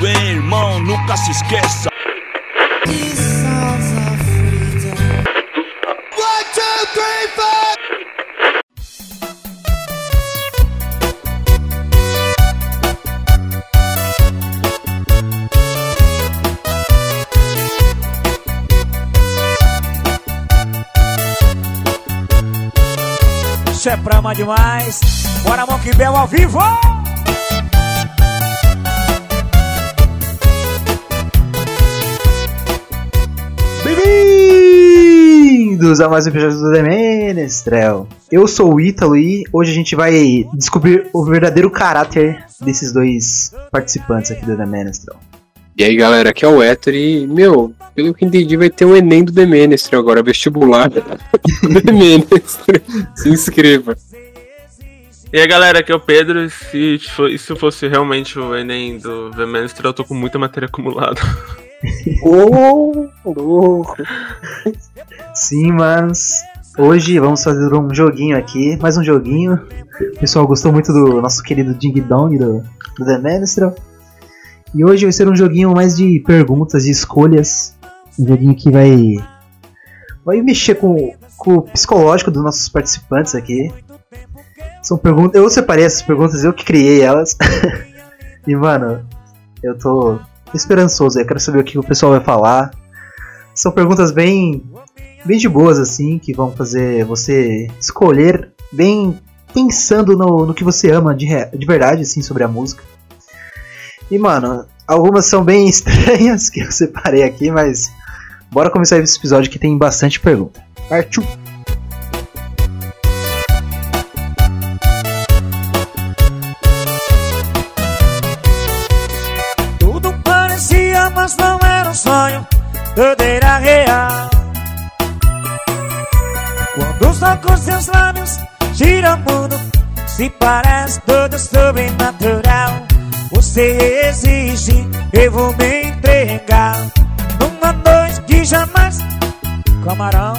Bem, irmão, nunca se esqueça. É prama demais. Bora, Monkey Bell ao vivo! Bem-vindos a mais um episódio do The Menestrel. Eu sou o Ítalo e hoje a gente vai descobrir o verdadeiro caráter desses dois participantes aqui do The Menestrel. E aí galera, aqui é o Héctor e, meu, pelo que entendi, vai ter um Enem do The Ministry agora, vestibular do The Ministry. Se inscreva. E aí galera, aqui é o Pedro. Se, fo- se fosse realmente o Enem do The Ministry, eu tô com muita matéria acumulada. Ô, louco. Sim, mas hoje vamos fazer um joguinho aqui, mais um joguinho. O pessoal gostou muito do nosso querido Ding Dong do, do The Menestrel. E hoje vai ser um joguinho mais de perguntas, de escolhas. Um joguinho que vai vai mexer com, com o psicológico dos nossos participantes aqui. São perguntas. Eu separei essas perguntas, eu que criei elas. e mano, eu tô esperançoso. Eu quero saber o que o pessoal vai falar. São perguntas bem bem de boas assim, que vão fazer você escolher bem pensando no, no que você ama de, de verdade assim sobre a música. E mano, algumas são bem estranhas que eu separei aqui, mas bora começar esse episódio que tem bastante pergunta. Partiu! Tudo parecia, mas não era um sonho. Tudo era real. Quando os tocos seus lábios giram o mundo, se parece tudo sobrenatural. Você exige, eu vou me entregar. Numa noite que jamais. Camarão.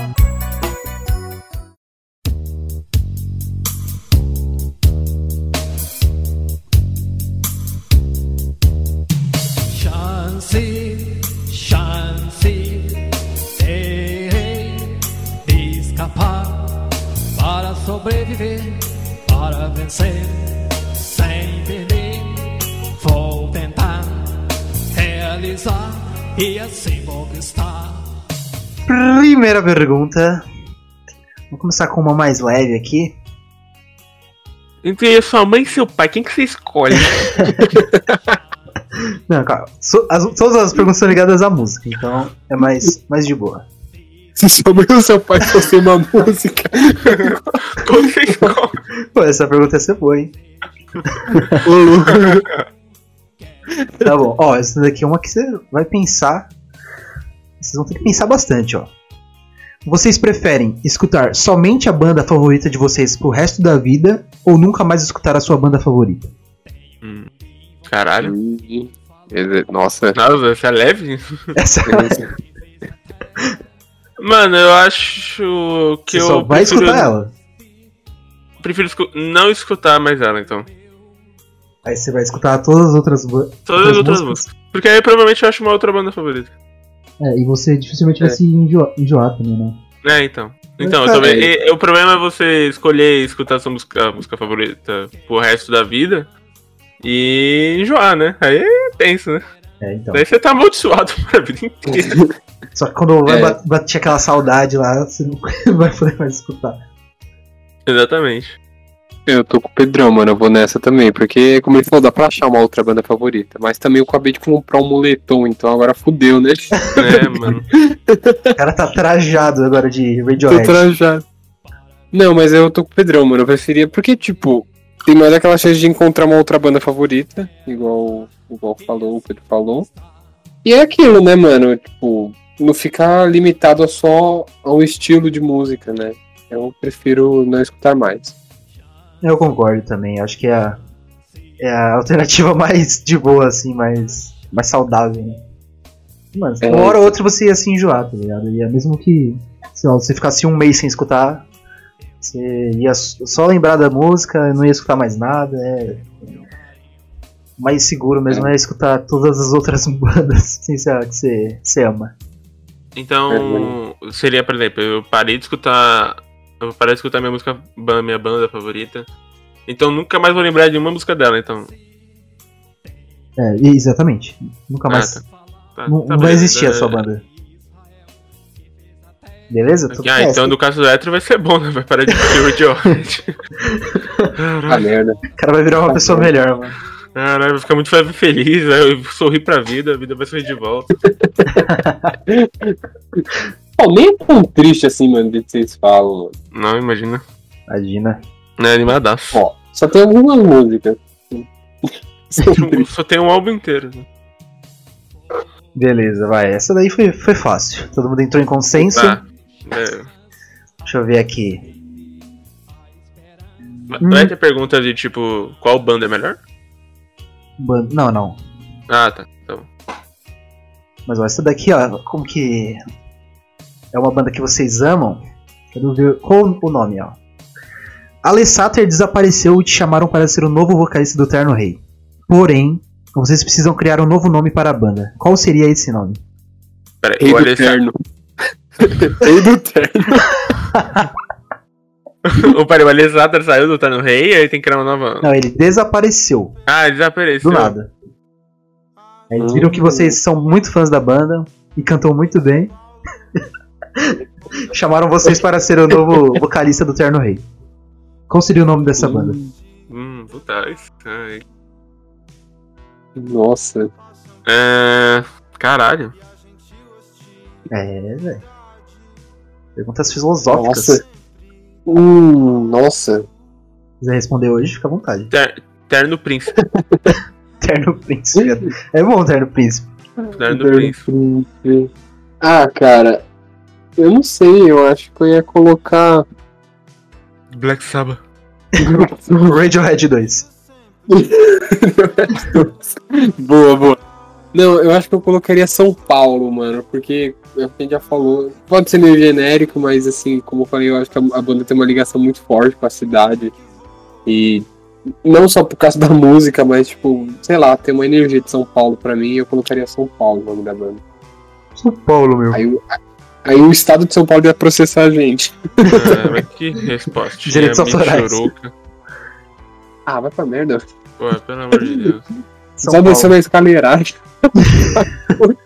Chance, chance, terei de escapar para sobreviver, para vencer, realizar e assim conquistar. Primeira pergunta. Vamos começar com uma mais leve aqui. Entre sua mãe e seu pai, quem que você escolhe? Não, calma. So- as- todas as perguntas são ligadas à música, então é mais, mais de boa. Se sua mãe ou seu pai fosse uma música, que você escolhe? Pô, essa pergunta ia ser boa, hein? Tá bom. Ó, essa daqui é uma que você vai pensar. Vocês vão ter que pensar bastante, ó. Vocês preferem escutar somente a banda favorita de vocês pro resto da vida ou nunca mais escutar a sua banda favorita? Caralho. Nossa. Nossa, essa é leve? Essa Mano, eu acho que você eu. só vai prefiro- escutar ela. Prefiro escu- não escutar mais ela, então. Aí você vai escutar todas as outras bandas. Todas as outras músicas. Porque aí provavelmente eu acho uma outra banda favorita. É, e você dificilmente vai se enjoar, também, né? É, então. Então, também, e- o problema é você escolher escutar sua música, música favorita pro resto da vida e enjoar, né? Aí é tenso, né? É, então. Daí você tá amaldiçoado pra vida inteira. Só que quando vai É. ba- bater aquela saudade lá, você não vai poder mais escutar. Exatamente. Eu tô com o Pedrão, mano. Eu vou nessa também. Porque, como ele falou, dá pra achar uma outra banda favorita. Mas também eu acabei de comprar um moletom, então agora fudeu, né? É, mano. O cara tá trajado agora de Tô Radiohead. trajado. Não, mas eu tô com o Pedrão, mano. Eu preferia. Porque, tipo, tem mais aquela chance de encontrar uma outra banda favorita. Igual, igual falou, o Pedro falou. E é aquilo, né, mano? Tipo, não ficar limitado a só ao estilo de música, né? Eu prefiro não escutar mais. Eu concordo também. Acho que é a, é a alternativa mais de boa, assim, mais, mais saudável, né? Mano, É. uma hora ou outra você ia se enjoar, tá ligado? Ia mesmo que. Sei lá, você ficasse um mês sem escutar, você ia só lembrar da música, não ia escutar mais nada. É. Mais seguro mesmo é, escutar todas as outras bandas sem ser a que você, você ama. Então, seria, por exemplo, eu parei de escutar. Eu parei de escutar minha música, minha banda favorita. Então nunca mais vou lembrar de uma música dela, então. É, exatamente. Nunca Ah, mais. tá. Tá, não tá não vai existir a sua banda. Beleza? Tudo Ah, então no caso do hétero vai ser bom, né? Vai parar de ser o George. Ah, merda. O cara vai virar uma pessoa melhor, mano. Caralho, vai ficar muito fe- feliz, vai sorrir pra vida, a vida vai sorrir de volta. Pô, nem é tão triste assim, mano, do que vocês falam, mano. Não, imagina. Imagina. Não é animadaço. Ó, só tem algumas músicas. Só tem um álbum inteiro. né? Beleza, vai. Essa daí foi, foi fácil. Todo mundo entrou em consenso. Tá. É, Deixa eu ver aqui. Hum. Vai ter pergunta de tipo, qual banda é melhor? Ban- Não, não. Ah, tá. Então. Mas ó, essa daqui, ó, como que. É uma banda que vocês amam. Quero ver. Qual o nome, ó? Alessater desapareceu e te chamaram para ser o novo vocalista do Terno Rei. Porém, vocês precisam criar um novo nome para a banda. Qual seria esse nome? Pera Rei o do Alessandro. terno. Rei do terno. o, pera, o Alessandro saiu do Tá no Rei e aí tem que criar uma nova. Não, ele desapareceu. Ah, ele desapareceu. Do nada. Eles viram que vocês são muito fãs da banda e cantam muito bem. Chamaram vocês para ser o novo vocalista do Terno Rei. Qual seria o nome dessa banda? Hum, puta. isso- ai. Nossa. É. Caralho. É, velho. Perguntas filosóficas. Nossa. Hum, nossa. Se quiser responder hoje, fica à vontade. Ter- Terno Príncipe. Terno Príncipe. É bom, Terno Príncipe. Terno do Príncipe. Príncipe. Ah, cara. Eu não sei, eu acho que eu ia colocar. Black Sabbath. Radiohead 2. boa, boa. Não, eu acho que eu colocaria São Paulo, mano, porque é a gente já falou. Pode ser meio genérico, mas assim, como eu falei, eu acho que a, banda tem uma ligação muito forte com a cidade. E não só por causa da música, mas tipo, sei lá, tem uma energia de São Paulo pra mim e eu colocaria São Paulo no nome da banda. São Paulo, meu. Aí, o- aí o estado de São Paulo ia processar a gente. Ah, mas que resposta. Direitos autorais. Ah, vai pra merda. Pô, pelo amor de Deus. São Só Paulo. desceu na escaleiragem.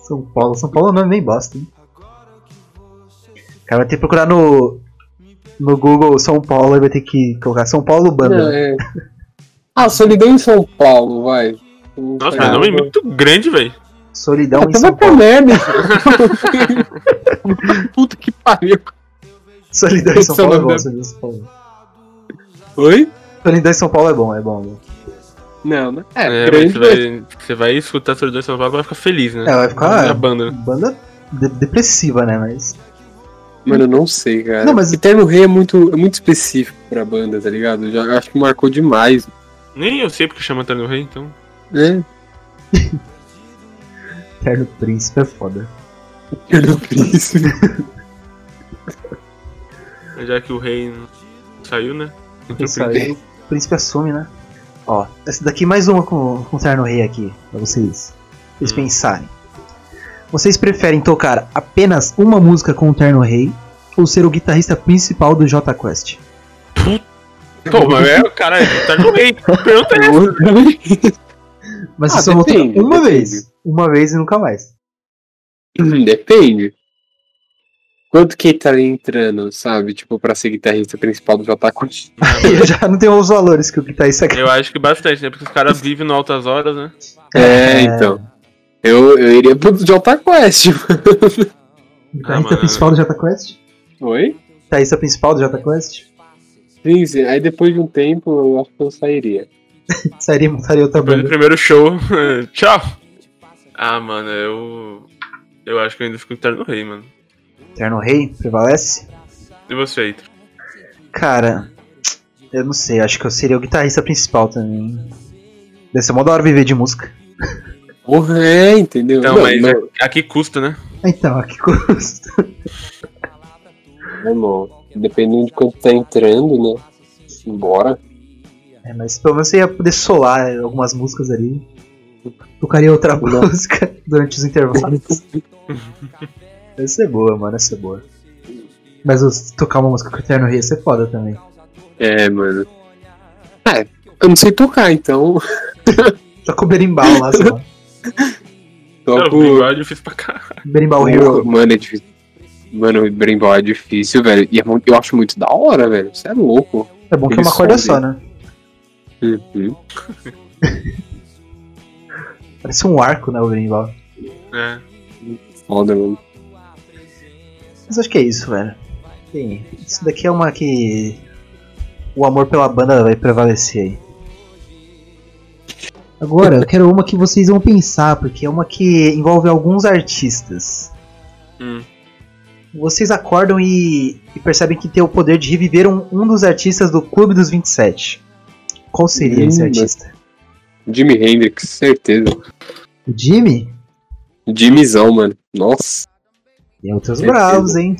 São Paulo. São Paulo não é nem bosta, hein? O cara vai ter que procurar no. No Google São Paulo e vai ter que colocar São Paulo Banda. Não, é. Ah, Solidão em São Paulo, vai. Nossa, mas nome é muito grande, velho. Solidão em Então São Paulo. Puta que pariu. Solidão em São é Paulo é bom. Solidão em São Paulo. Oi? Solidão em São Paulo é bom, é bom. Não, né? É, É, grande, você, vai, você vai escutar Solidão em São Paulo e vai ficar feliz, né? É, vai ficar. a banda. né? Banda de- depressiva, né? Mas. Mano, eu não sei, cara. Não, mas- Eterno Rei é muito, é muito específico pra banda, tá ligado? Eu já eu acho que marcou demais. Nem eu sei porque chama Terno Rei, então. Né? Terno Príncipe é foda. Eterno Príncipe. Já que o rei não saiu, né? O príncipe. assume, né? Ó, essa daqui mais uma com, com o Terno Rei aqui, pra vocês, vocês Hum. pensarem. Vocês preferem tocar apenas uma música com o Terno Rei ou ser o guitarrista principal do J Quest? Pô, mas é o cara, Terno Rei. Pergunta é essa. Mas Ah, vocês só uma vez. Uma vez e nunca mais. Depende. Quanto que ele tá entrando, sabe? Tipo, pra ser guitarrista principal do J Quest. Aí já não tem os valores que o guitarrista quer. Eu acho que bastante, né? Porque os caras vivem no Altas Horas, né? É, então. Eu, eu iria pro J Quest. Guitarrista Ah, mano. principal do J Quest? Oi? Guitarrista principal do J Quest? Sim, sim. Aí depois de um tempo eu acho que eu sairia. Sairia, montaria outra Depois do banda. primeiro show. Tchau! Ah, mano, eu. Eu acho que eu ainda fico com Terno Rei, mano. Terno Rei prevalece? E você, Heitor? Cara, eu não sei, acho que eu seria o guitarrista principal também. Deve ser mó da hora viver de música. Porra, é, entendeu? Então, Não, mas não, a que custa, né? Então, a que custa? irmão, dependendo de quanto tá entrando, né? Embora. É, mas pelo menos você ia poder solar algumas músicas ali. Tocaria outra Não. música durante os intervalos. Essa é boa, mano, essa é boa. Mas os- tocar uma música com o Eterno Rei ia ser foda também. É, mano. É, eu não sei tocar, então. Toca o berimbau lá, sei lá. Toco. o bigode é difícil pra caralho. Berimbau Hero. Mano, é difícil. Mano, o Bremball é difícil, velho. E é eu acho muito da hora, velho. Você é louco. É bom que é uma corda só, né? Uhum. Parece um arco, né, o berimbau. É. Foda, mano. Mas acho que é isso, velho. Sim, isso daqui é uma que. O amor pela banda vai prevalecer aí. Agora, eu quero uma que vocês vão pensar, porque é uma que envolve alguns artistas. Hum. Vocês acordam e, e percebem que tem o poder de reviver um, um dos artistas do Clube dos 27. Qual seria Hum, esse mas- artista? Jimi Hendrix, certeza. O Jimmy? Jimmyzão, mano. Nossa, E outros Certeza. bravos, hein?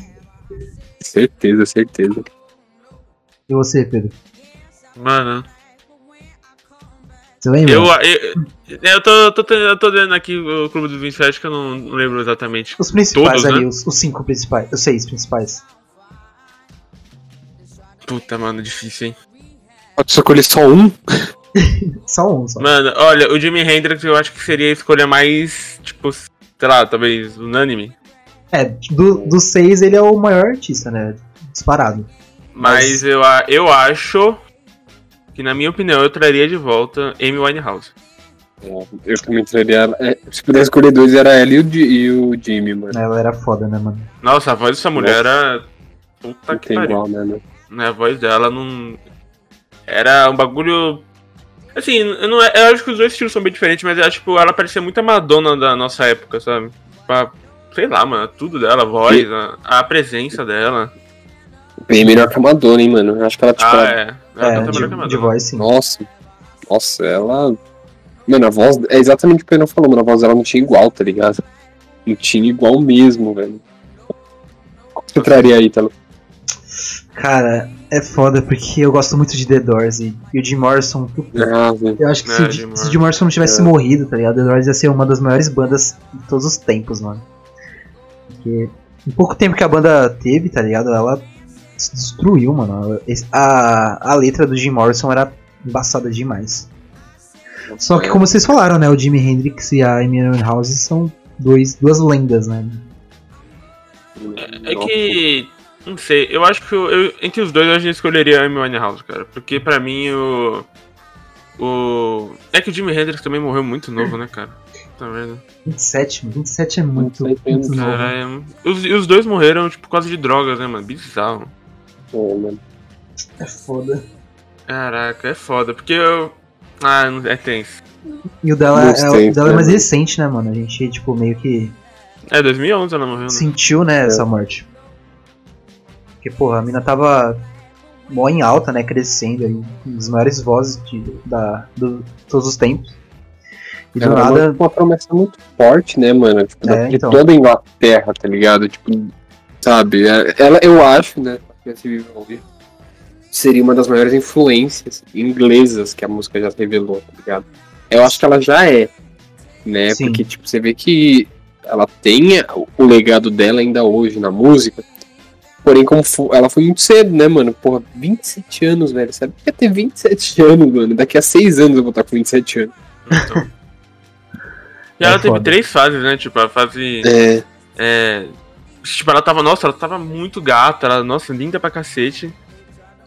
certeza, certeza. E você, Pedro? Mano, Você lembra? eu, eu, eu, tô, eu, tô, eu tô vendo aqui o Clube dos 27 que eu não, não lembro exatamente. Os principais Todos, ali, né? os, os cinco principais, os seis principais. Puta, mano, difícil, hein? Pode escolher só um? Só um, só. Mano, olha, o Jimi Hendrix eu acho que seria a escolha mais, tipo, sei lá, talvez unânime. É, do, dos seis ele é o maior artista, né? Disparado. Mas, Mas- eu, a- eu acho que, na minha opinião, eu traria de volta Amy Winehouse. É, Eu também traria. é, se pudesse escolher dois, era ela e o, e o Jimmy, mano. Ela era foda, né, mano? Nossa, a voz dessa mulher era. Puta Não que tem pariu. igual, né? Né, a voz dela não. Era um bagulho. Assim, eu, não, eu acho que os dois estilos são bem diferentes, mas eu acho que tipo, ela parecia muito a Madonna da nossa época, sabe? Tipo, a- sei lá, mano, tudo dela, a voz, a, a presença dela. Bem melhor que a Madonna, hein, mano. Eu acho que ela, tipo, Ah, ela- é. Ela É, canta melhor que a de, de Madonna. voz sim. Nossa. Nossa, ela. Mano, a voz. É exatamente o que o Pedro falou, mano. A voz dela não tinha igual, tá ligado? Não tinha igual mesmo, velho. Qual que você traria aí, Talo? Cara, é foda porque eu gosto muito de The Doors e, e o Jim Morrison. velho. Eu acho que É, se, o Jim Jim- se Morrison. o Jim Morrison não tivesse É. morrido, tá ligado? The Doors ia ser uma das maiores bandas de todos os tempos, mano. Porque em pouco tempo que a banda teve, tá ligado? Ela se destruiu, mano. A, a letra do Jim Morrison era embaçada demais. Só que como vocês falaram, né? O Jimi Hendrix e a Amy Winehouse são dois, duas lendas, né? É que. Não sei, eu acho que eu, eu- entre os dois eu acho que eu escolheria a Amy Winehouse, cara. Porque pra mim o. O. É que o Jimi Hendrix também morreu muito novo, né, cara? Tá vendo? 27, mano. 27 é muito, 27 muito novo. Caralho. Os, e os dois morreram, tipo, por causa de drogas, né, mano? Bizarro. É, mano. É foda. Caraca, é foda, porque eu. Ah, não- é tenso. E o dela, é, Gostei, o dela é mais né? recente, né, mano? A gente, tipo, meio que É, 2011 ela morreu, né? sentiu, né, essa morte. Porque, porra, a mina tava mó em alta, né, crescendo aí. Uma das maiores vozes de da, do todos os tempos. E do Ela nada, uma, promessa muito forte, né, mano? Tipo, É, de então. toda a Inglaterra, tá ligado? Tipo, sabe? é- Ela, eu acho, né? que se vive ouvir, Seria uma das maiores influências inglesas que a música já revelou, tá ligado? Eu acho que ela já é, né? Sim. Porque, tipo, você vê que ela tem o legado dela ainda hoje na música. Porém, como ela foi muito cedo, né, mano? Porra, 27 anos, velho. Sabe que ia ter 27 anos, mano? Daqui a 6 anos eu vou estar com 27 anos. Então. E É ela teve foda. três fases, né? Tipo, a fase. É. É. Tipo, ela tava, nossa, ela tava muito gata, ela, nossa, linda pra cacete.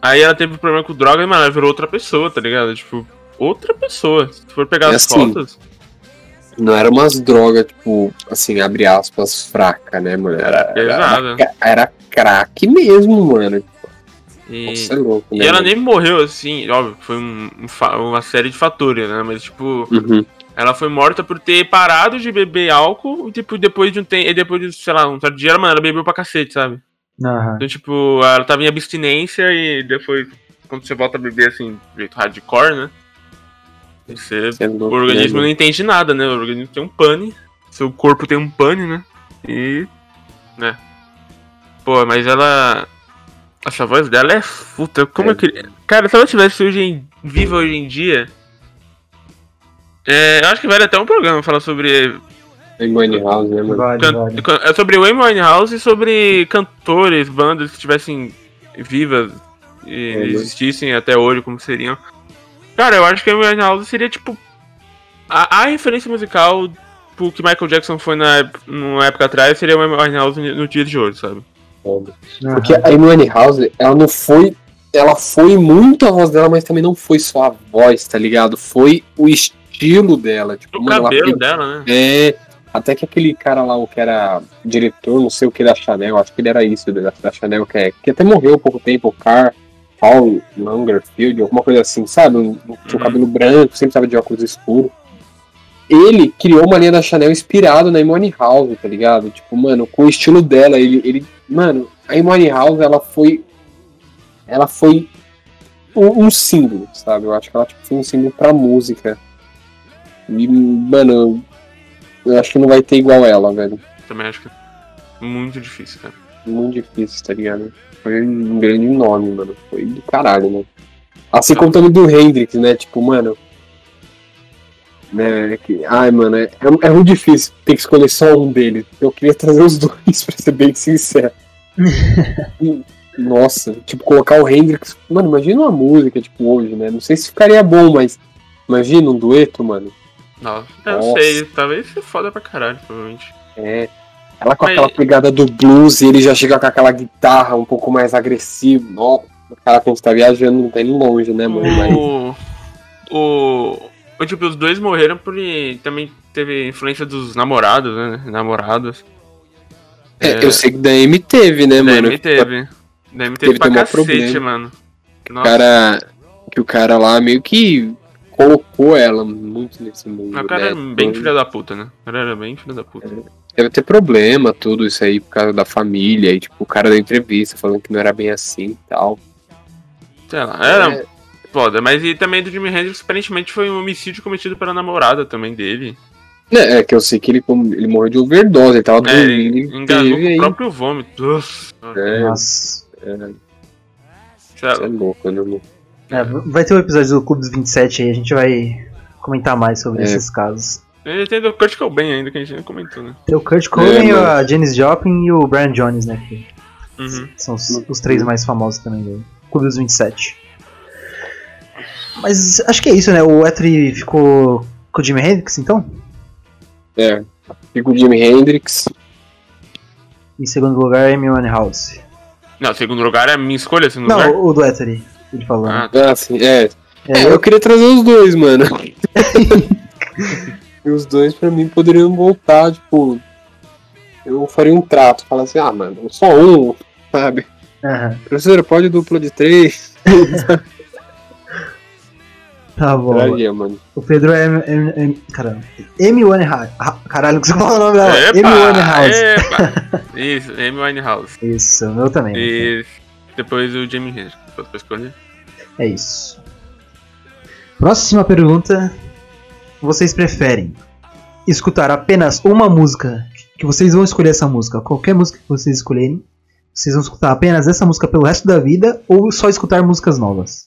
Aí ela teve problema com droga e, mano, ela virou outra pessoa, tá ligado? Tipo, outra pessoa. Se for pegar É as assim, fotos. Não era umas drogas, tipo, assim, abre aspas, fraca, né, mano? Era, era, era, era crack mesmo, mano. E, Nossa, é louco, e né? ela mano? nem morreu assim, óbvio, foi um- um uma série de fatores, né? Mas, tipo, Uhum. ela foi morta por ter parado de beber álcool e, tipo, depois de um tempo. Depois de, sei lá, um certo dia, mano, ela bebeu pra cacete, sabe? aham. Então, tipo, ela tava em abstinência e depois, quando você volta a beber assim, de jeito hardcore, né? Você, é o louco, organismo né, não entende nada, né? O organismo tem um pane, seu corpo tem um pane, né? E. né? Pô, mas ela. Essa voz dela é puta. Como É. eu queria. Cara, se ela tivesse hoje em... viva hoje em dia. É, eu acho que vale até um programa falar sobre. Amy House, né, mano? Vale, vale. é sobre o Amy Winehouse e sobre cantores, bandas que estivessem vivas e É, né? existissem até hoje, como seriam. Cara, eu acho que a Amy Winehouse seria tipo. A, a referência musical pro que Michael Jackson foi na, numa época atrás seria o Amy Winehouse no dia de hoje, sabe? Foda. Aham. Porque a Amy House, ela não foi. Ela foi muito a voz dela, mas também não foi só a voz, tá ligado? Foi o estilo dela. Tipo, O mano, ela cabelo pegou- dela, né? É. Até que aquele cara lá, o que era diretor, não sei o que da Chanel, acho que ele era isso da, da Chanel, que, é, que até morreu há pouco tempo, o Car Paul Langerfield, alguma coisa assim, sabe? Um- Tinha o Uhum. cabelo branco, sempre tava de óculos escuros. Ele criou uma linha da Chanel inspirado na Imone House, tá ligado? Tipo, mano, com o estilo dela, ele. ele mano, a Imone House, ela foi. Ela foi um, um símbolo, sabe? Eu acho que ela tipo, foi um símbolo pra música. E, mano, eu acho que não vai ter igual ela, velho. Também acho que é muito difícil, cara. Muito difícil, tá ligado? Foi um grande nome, mano. Foi do caralho, né? Assim como também do Hendrix, né? Tipo, mano. Né, que, ai, mano, é, é muito difícil ter que escolher só um deles. Eu queria trazer os dois, pra ser bem sincero. Nossa, tipo, colocar o Hendrix. Mano, imagina uma música, tipo, hoje, né? Não sei se ficaria bom, mas imagina um dueto, mano. Nossa, eu Nossa. sei, talvez seja foda pra caralho, provavelmente. É. Ela com Mas- aquela pegada do blues e ele já chega com aquela guitarra um pouco mais agressivo. Nossa, o cara quando tá viajando não tá indo longe, né, mano? Mas, O, Tipo, os dois morreram por. Também teve influência dos namorados, né? Namoradas. é, eu sei que da M teve, né, Da mano? M teve. Da M teve Teve pra cacete, problema. mano. O Nossa, cara, que o cara lá meio que colocou ela muito nesse mundo. o cara né? era bem filho da puta, né? O cara era bem filho da puta. Deve ter problema, tudo isso aí, por causa da família. E, tipo, o cara da entrevista falando que não era bem assim e tal. Sei lá, era É, foda. Mas e também do Jimi Hendrix, aparentemente foi um homicídio cometido pela namorada também dele. é, é que eu sei que ele, ele morreu de overdose, ele tava É, dormindo. ele ele enganou teve com o próprio vômito. Uf, É, Nossa. isso lá. é louco, né, mano? É, vai ter um episódio do Clube dos 27 aí, a gente vai comentar mais sobre É. esses casos. Ele tem do Kurt Cobain ainda, que a gente nem comentou, né? Tem o Kurt Cobain, mano. a Janis Joplin e o Brian Jones, né? Que Uhum. são os, os três mais famosos também do Clube dos 27. Mas acho que é isso, né? O Etri ficou com o Jimi Hendrix, então? É. Fica o Jimi Hendrix. Em segundo lugar, Amy Winehouse. Não, segundo lugar é a minha escolha, segundo lugar. Não, o do Etri, ele falou. Ah, Ah, sim, é. É, É, eu eu, queria trazer os dois, mano. e os dois, pra mim, poderiam voltar, tipo. Eu faria um trato, falar assim, ah, mano, só um, sabe? Aham, Professora, pode dupla de três? tá bom. Traria, mano. O Pedro é. M- M- M- Caramba. Amy Winehouse. Ah, Caralho, que você falou o nome dela? Epa, Amy Winehouse. epa. Isso, Amy Winehouse. Isso, o meu também. E depois o Jamie Hendrix, pra escolher. É isso. Próxima pergunta. Vocês preferem escutar apenas uma música que vocês vão escolher essa música, qualquer música que vocês escolherem, vocês vão escutar apenas essa música pelo resto da vida ou só escutar músicas novas?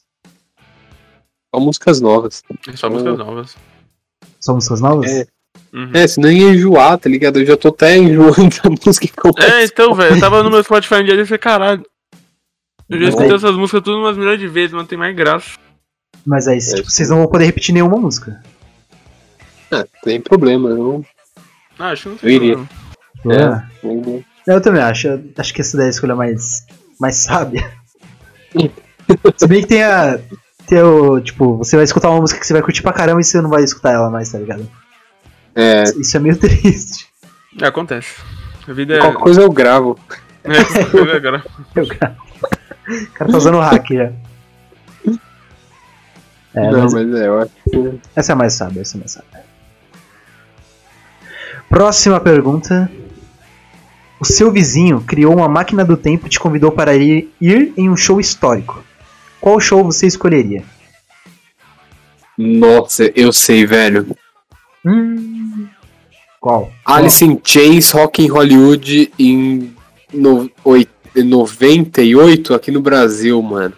Só músicas novas. É só músicas novas. Só músicas novas? É. Uhum. É, senão ia enjoar, tá ligado? Eu já tô até enjoando da música que eu É, então, velho, eu tava no meu Spotify um dia e falei, caralho. Eu já Mas escutei essas músicas tudo umas milhões de vezes, não tem mais graça. Mas aí, É, tipo, vocês não vão poder repetir nenhuma música. Ah, tem problema, eu Ah, acho que não Eu tem iria. problema. É. não- Eu também acho. Eu acho que essa daí é a escolha mais, mais sábia. Se bem que tem a. Tem o. Tipo, você vai escutar uma música que você vai curtir pra caramba e você não vai escutar ela mais, tá ligado? É, Isso é meio triste. É, acontece. A vida é. qualquer coisa eu gravo. É, qualquer coisa agora. O cara, o cara tá usando o hack já. É, não, mas mas é, eu acho que. essa é a mais sábia, essa é a mais sábia. Próxima pergunta. O seu vizinho criou uma máquina do tempo e te convidou para ir, ir em um show histórico. Qual show você escolheria? Nossa, eu sei, velho. Hum. Qual? Alice in Chains, Rock in Hollywood em no, oi- 98 aqui no Brasil, mano.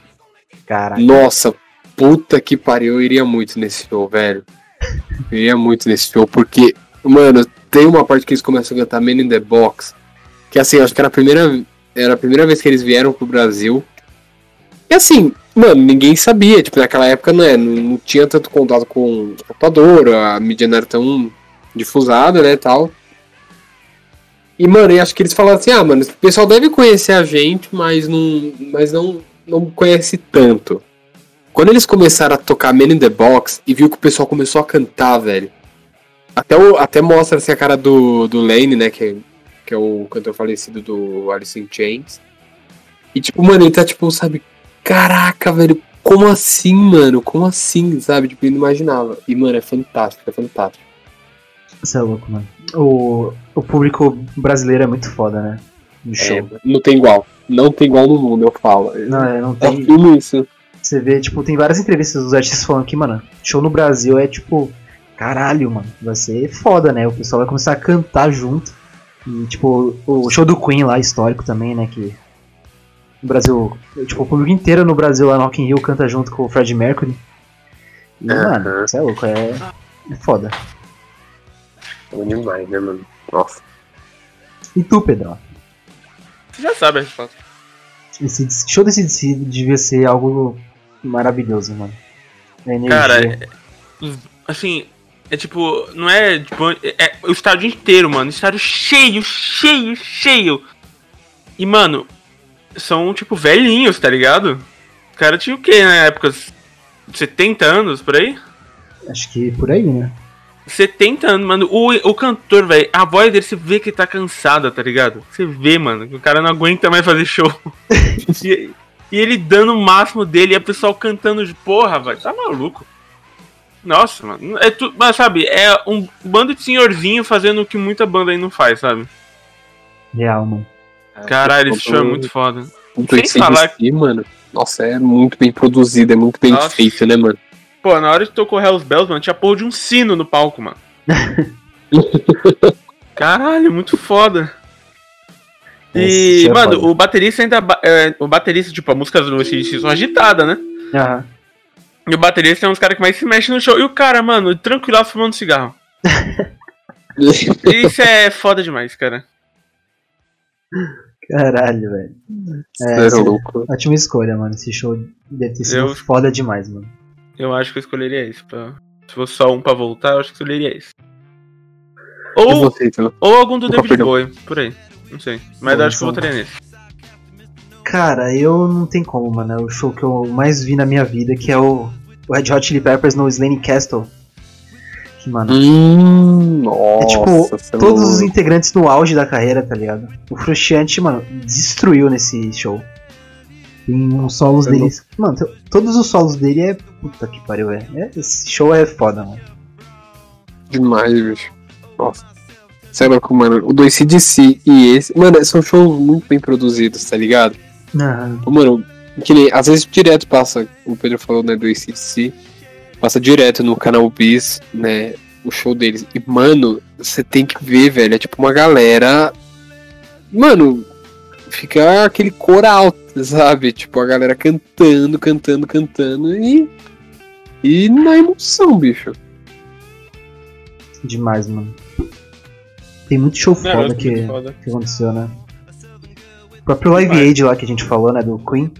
Caraca. Nossa, puta que pariu, eu iria muito nesse show, velho. Eu iria muito nesse show, porque, mano, tem uma parte que eles começam a cantar Man in the Box, que assim, acho que era a primeira, era a primeira vez que eles vieram pro Brasil. E assim, mano, ninguém sabia, tipo, naquela época, né, não, não tinha tanto contato com o computador, a mídia não era tão difusada, né, tal. E, mano, eu acho que eles falaram assim, ah, mano, o pessoal deve conhecer a gente, mas não, mas não, não conhece tanto. Quando eles começaram a tocar Man in the Box e viu que o pessoal começou a cantar, velho. Até, o, até mostra assim, a cara do, do Lane, né? Que, é- que é o cantor falecido do Alice in Chains. E tipo, mano, ele tá tipo, sabe? Caraca, velho, como assim, mano? Como assim, sabe? Tipo, ele não imaginava. E, mano, é fantástico, é fantástico. Você é louco, mano. O, o público brasileiro é muito foda, né? No show. É, não tem igual. Não tem igual no mundo, eu falo. Não, é, não Eu tem. afirmo isso. Você vê, tipo, tem várias entrevistas dos artistas falando que, mano, show no Brasil é tipo, caralho, mano, vai ser foda, né? O pessoal vai começar a cantar junto. E, tipo, o show do Queen lá, histórico também, né? Que no Brasil, tipo, o público inteiro no Brasil lá no Rock in Rio canta junto com o Fred Mercury. E, Aham. mano, você é louco, é, é foda. Bom demais, né, mano? Nossa. E tu, Pedrão? Você já sabe a resposta. Esse show desse DC devia ser algo maravilhoso, mano. Cara, é- assim, é tipo, não é tipo, é, é o estádio inteiro, mano. Estádio cheio, cheio, cheio. E, mano, são tipo velhinhos, tá ligado? O cara tinha o quê na época? 70 anos por aí? acho que por aí, né? 70 anos, mano. O, o cantor, velho, a voz dele, você vê que tá cansada, tá ligado? Você vê, mano, que o cara não aguenta mais fazer show. e, e ele dando o máximo dele e a pessoal cantando de porra, velho. Tá maluco. Nossa, mano. É tu, mas sabe, é um bando de senhorzinho fazendo o que muita banda aí não faz, sabe? Real, mano. Caralho, esse show é muito foda. O Sem falar- mano. Nossa, é muito bem produzido, é muito bem Nossa. feito, né, mano? Pô, na hora que tocou Hells Bells, mano, tinha porra de um sino no palco, mano. Caralho, muito foda. E, é mano, foda. o baterista ainda. é, o baterista, tipo, a música do ACDC são agitadas, né? Aham. E o baterista é um dos caras que mais se mexe no show. E o cara, mano, tranquilaço fumando cigarro. Isso é foda demais, cara. Caralho, velho. É, Era esse- louco. ótima escolha, mano. Esse show deve ter sido Eu- foda demais, mano. Eu acho que eu escolheria esse. Pra... Se fosse só um pra voltar, eu acho que eu escolheria esse. E Ou, você, então? ou algum do David. Bowie, por aí. Não sei. Mas Bom, eu acho que eu votaria nesse. Cara, eu não tem como, mano. É o show que eu mais vi na minha vida, que é o, o Red Hot Chili Peppers no Slane Castle. Mano, Hum, nossa. é tipo, é todos os integrantes no auge da carreira, tá ligado? O Frusciante, mano, destruiu nesse show. Tem uns solos Eu dele. Mano, t- todos os solos dele é. Puta que pariu, é. é- Esse show é foda, mano. Demais, bicho. Nossa. Você é louco, mano. O do ACDC e esse. Mano, são shows muito bem produzidos, tá ligado? Mano, que nem, às vezes direto passa, o Pedro falou, né, do ACDC, passa direto no canal Bis, né, o show deles. E, mano, você tem que ver, velho, é tipo uma galera. Mano, fica aquele coral, sabe? Tipo, a galera cantando, cantando, cantando e. E na emoção, bicho. Demais, mano. Tem muito show Não, foda acho que, foda. que aconteceu, né? O próprio Live. Aid lá que a gente falou, né? Do Queen.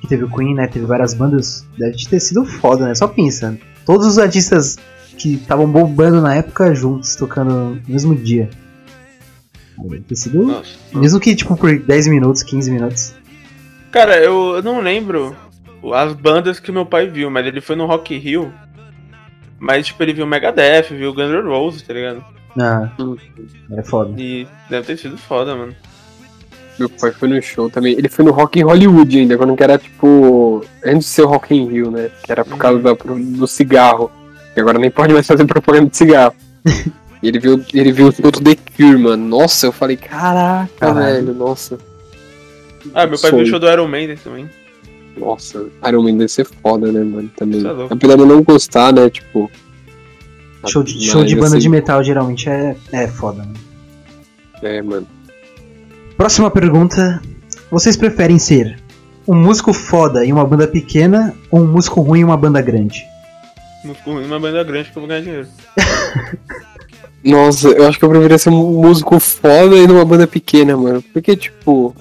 Que teve o Queen, né? Teve várias bandas. Deve ter sido foda, né? Só pensa. Todos os artistas que estavam bombando na época juntos, tocando no mesmo dia. Deve ter sido. Nossa. Mesmo que, tipo, por 10 minutos, 15 minutos. Cara, eu, eu não lembro as bandas que meu pai viu, mas ele foi no Rock Rio. Mas, tipo, ele viu Megadeth, viu Guns N' Roses, tá ligado? Ah, Hum. é foda. E deve ter sido foda, mano. Meu pai foi no show também. Ele foi no Rock in Hollywood ainda, quando que era tipo. Antes de ser o Rock in Rio, né? Que era por Uhum. causa da- do cigarro. E agora nem pode mais fazer propaganda de cigarro. E ele viu, ele viu o show do The Cure, mano. Nossa, eu falei, caraca, Caralho. velho, nossa. Ah, meu pai Sonho. viu o show do Iron Maiden também. Nossa, Iron Man deve ser foda, né, mano? Também. Isso é louco. Apesar de eu não gostar, né? Tipo. Show de, show de banda assim, de metal geralmente é, é foda, né? É, mano. Próxima pergunta. Vocês preferem ser um músico foda em uma banda pequena ou um músico ruim em uma banda grande? Músico ruim, uma banda grande que eu vou ganhar dinheiro. Nossa, eu acho que eu preferia ser um músico foda e numa banda pequena, mano. Porque, tipo.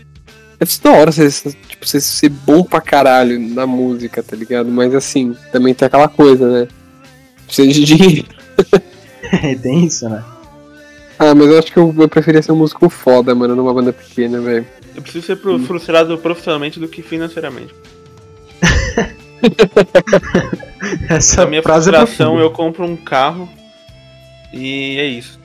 Deve ser da hora você, tipo, você ser bom pra caralho na música, tá ligado? Mas assim, também tem aquela coisa, né? Precisa de dinheiro. Tem isso, né? Ah, mas eu acho que eu, eu preferia ser um músico foda, mano, numa banda pequena, velho. Eu preciso ser pro- frustrado profissionalmente do que financeiramente. Essa Na minha frase é frustração, profunda. eu compro um carro e é isso.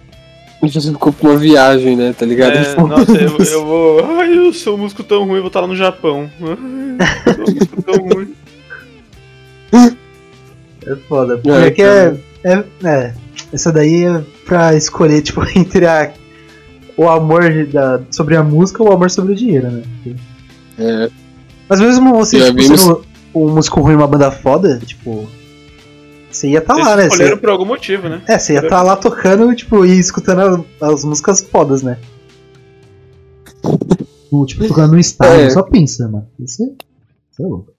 Você compra uma viagem, né, tá ligado? É, Tipo, nossa, eu, eu vou. Ai, eu sou um músico tão ruim, eu vou estar lá no Japão. Ai, eu sou um músico tão ruim. É foda. É, Porque é, é, é. Essa daí é pra escolher, tipo, entre a, o amor da, sobre a música ou o amor sobre o dinheiro, né? É, Mas mesmo você, tipo, vimos- sendo um músico ruim em uma banda foda, tipo. Você ia tá lá, né? Escolheram Você, por algum motivo, né? é, você ia tá lá tocando, tipo, e escutando a- as músicas fodas, né? Tipo, tipo, tocando no estádio, É. só pensa, mano. Isso é, isso é louco.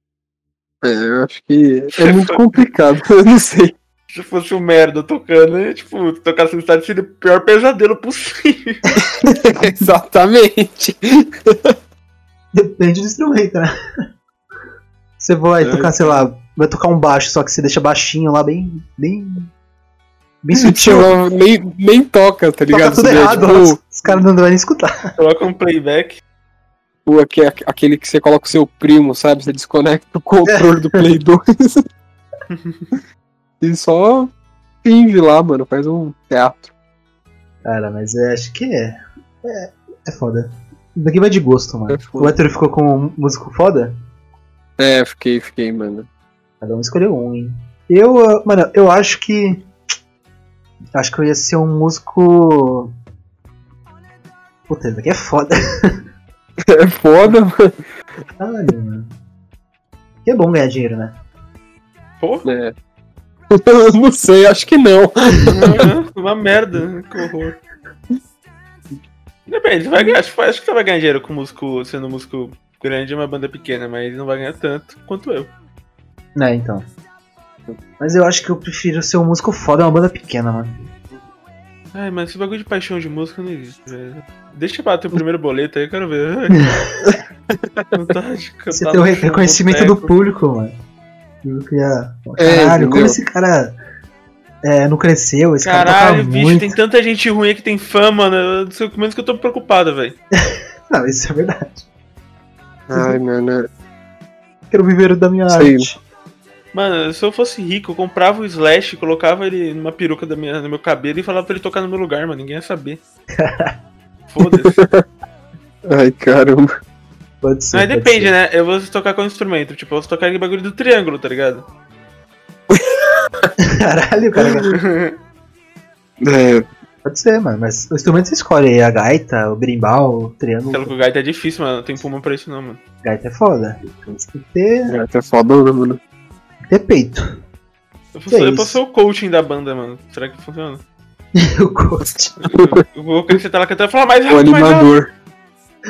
É, eu acho que é muito complicado, eu não sei. Se fosse um merda tocando, né? tipo, tocar no estádio seria o pior pesadelo possível. Exatamente. Depende do instrumento, né? Você vai É. tocar, sei lá, vai tocar um baixo, só que você deixa baixinho lá, bem. bem. bem sutil. Nem, nem toca, tá Toca ligado? tudo Você vê, errado, tipo, os, os caras não vão nem escutar. Coloca um playback. O- aque- aquele que você coloca o seu primo, sabe? Você desconecta o controle do Play 2. e só finge lá, mano. Faz um teatro. Cara, mas eu acho que é. É, é foda. Daqui vai de gosto, mano. É o hétero ficou com um músico foda? É, fiquei, fiquei, mano. Cada um escolheu um, hein? Eu, ah, mano, eu acho que. Acho que eu ia ser um músico. Puta, isso daqui é foda. É foda, mano. Caralho, mano. Que é bom ganhar dinheiro, né? Porra, É. Eu não sei, acho que não. uma merda. Que horror. Depende, vai ganhar, acho, acho que você vai ganhar dinheiro com músico, sendo um músico grande e uma banda pequena, mas não vai ganhar tanto quanto eu. É, então. Mas eu acho que eu prefiro ser um músico foda em uma banda pequena, mano. Ai, mas esse bagulho de paixão de música não existe, velho. Deixa eu bater o primeiro boleto aí, eu quero ver. Você tem o reconhecimento do público, mano. Eu queria- É, Caralho, como entendeu? esse cara é, não cresceu, esse cara Caralho, toca bicho, muito. tem tanta gente ruim que tem fama, né? Eu não sei o menos que eu tô preocupado, velho. Não, isso é verdade. Ai, mano. Quero viver da minha Sei. arte. Mano, se eu fosse rico, eu comprava o Slash, colocava ele numa peruca da minha, no meu cabelo e falava pra ele tocar no meu lugar, mano. Ninguém ia saber. Foda-se. Ai, caramba. Pode ser. Mas pode depende, ser. né? Eu vou tocar qual instrumento. Tipo, eu vou tocar aquele bagulho do triângulo, tá ligado? Caralho, cara. É, Pode ser, mano. Mas o instrumento você escolhe aí, a gaita, o berimbau, o triângulo. Aquela com gaita é difícil, mano. Não tem pulmão pra isso, não, mano. Gaita é foda. Tem que ter, é até foda, mano? Ter peito. Eu Que posso, é eu isso? posso ser o coaching da banda, mano. Será que funciona? o coach. Eu vou acrescentar lá cantando e falar mais O rápido, mais rápido. animador.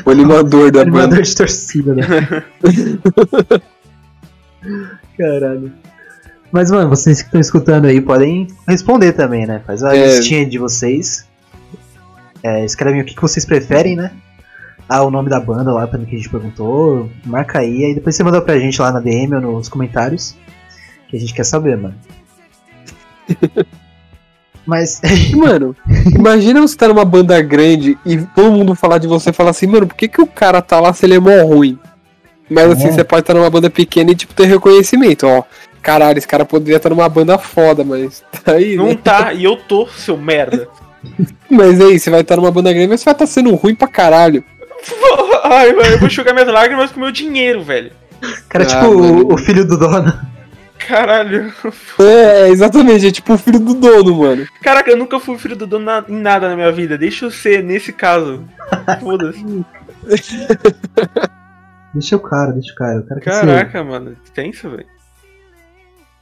O animador da Animador banda. de torcida, né? Caralho. Mas, mano, vocês que estão escutando aí podem responder também, né? Faz uma É. listinha de vocês. É, escrevem o que, que vocês preferem, né? Ah, o nome da banda lá também que a gente perguntou. Marca aí, aí depois você manda pra gente lá na DM ou nos comentários. Que a gente quer saber, mano. Mas. Mano, imagina você tá numa banda grande e todo mundo falar de você e falar assim, mano, por que, que o cara tá lá se ele é mó ruim? Mas assim, É. você pode estar numa banda pequena e tipo ter reconhecimento, ó. Caralho, esse cara poderia estar numa banda foda, mas tá aí, Não né? tá, e eu tô, seu merda. Mas aí, você vai estar numa banda grande, mas você vai estar sendo ruim pra caralho. Ai, mano, eu vou enxugar minhas lágrimas com meu dinheiro, velho. Cara, Ah, tipo mano. o filho do dono. Caralho. É, exatamente, é tipo o filho do dono, mano. Caraca, eu nunca fui filho do dono na- em nada na minha vida. Deixa eu ser nesse caso. Foda-se. Deixa o cara, deixa o cara. O cara ser- Caraca, mano, tenso, velho.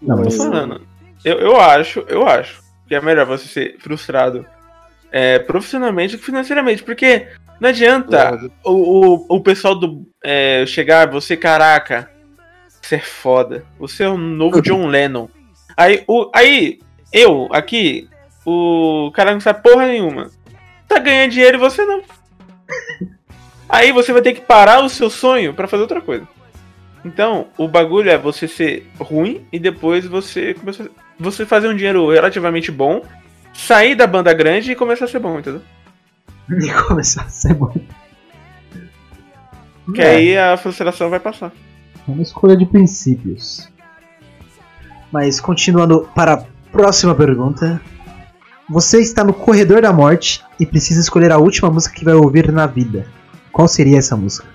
Não, Tô mas- falando. Eu, eu acho, eu acho que é melhor você ser frustrado é, profissionalmente do que financeiramente, porque não adianta o, o, o pessoal do é, chegar, você, caraca, você é foda, você é o novo John Lennon. Aí, o, aí, eu, aqui, o cara não sabe porra nenhuma. Tá ganhando dinheiro e você não. Aí você vai ter que parar o seu sonho pra fazer outra coisa. Então, o bagulho é você ser ruim e depois você começar, você fazer um dinheiro relativamente bom, sair da banda grande e começar a ser bom, entendeu? E começar a ser bom. Que É, aí a frustração vai passar. Uma escolha de princípios. Mas continuando para a próxima pergunta. Você está no corredor da morte e precisa escolher a última música que vai ouvir na vida. Qual seria essa música?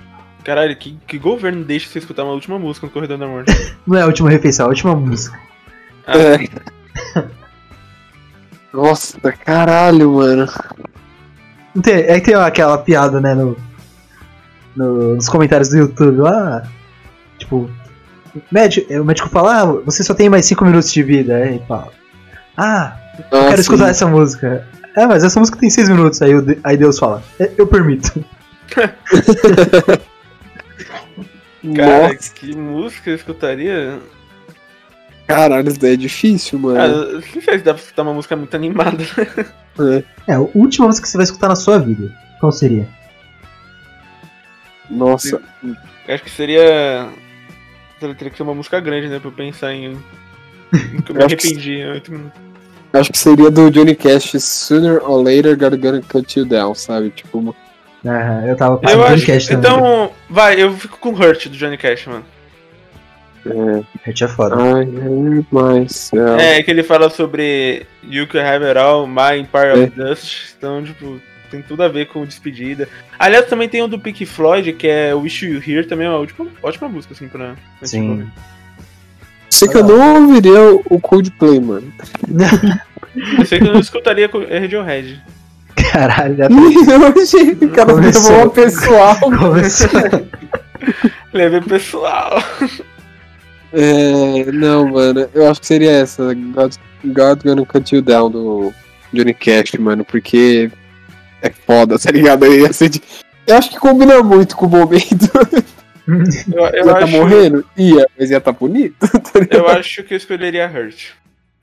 Caralho, que, que governo deixa você escutar uma última música no Corredor da Morte? Não é a última refeição, é a última música. É. Nossa, caralho, mano. Tem, é que tem aquela piada, né, no, no- nos comentários do YouTube lá. Tipo, o médico, o médico fala, ah, você só tem mais 5 minutos de vida. Aí ele fala, ah, eu quero escutar essa música. É, mas essa música tem 6 minutos. Aí, o de- aí Deus fala, "É, eu permito. Cara, Nossa, que música eu escutaria? caralho, isso daí é difícil, Ah, mano. eu não sei se dá pra escutar uma música muito animada. É. É, a última música que você vai escutar na sua vida. Qual seria? Nossa, Eu Acho que seria. Teria que ser uma música grande, né? Pra eu pensar em. em que eu me arrependi em oito minutos. acho que seria do Johnny Cash, Sooner or Later, Gotta Gonna Cut You Down, sabe? Tipo, uma- Ah, eu tava Eu acho. Cash também. Então, vai, eu fico com Hurt do Johnny Cash, mano. é, Hurt é foda. I hate myself. É, que ele fala sobre You Can Have It All, My Empire É. of Dust. Então, tipo, tem tudo a ver com despedida. Aliás, também tem o do Pink Floyd, que é Wish You Here, também é uma ótima, ótima música, assim, pra. pra Sim. ouvir. Sei que eu não ouviria o- o Coldplay, mano. Eu sei que eu não escutaria Radiohead. Caralho, já Hoje, o cara levou uma pessoal. começou. Levei pessoal. É, não, mano, eu acho que seria essa, God, God Gonna Cut You Down do Johnny Cash, mano, porque é foda, tá ligado? Ser de- eu acho que combina muito com o momento. Eu, eu ia tá acho, morrendo? Ia, mas ia tá bonito. tá eu acho que eu escolheria Hurt,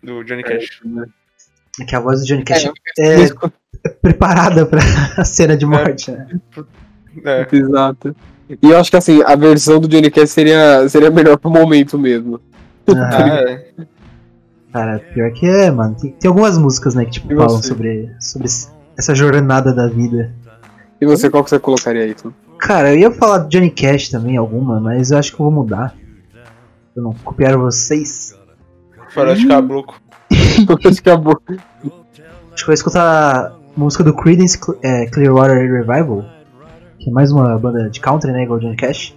do Johnny Cash. É que a voz do Johnny Cash É, é preparada pra a cena de morte, né? É. Exato. E eu acho que assim, a versão do Johnny Cash seria, seria melhor pro momento mesmo. Ah, é. cara, pior que é, mano. Tem, tem algumas músicas, né, que tipo, falam sobre, sobre essa jornada da vida. E você, qual que você colocaria aí? Tu? Cara, eu ia falar do Johnny Cash também, alguma, mas eu acho que eu vou mudar. Eu não copiar vocês. Faroeste Caboclo. Acho que acabou. Acho que eu vou escutar a música do Creedence Cl- é, Clearwater Revival, que é mais uma banda de country, né, igual o Johnny Cash.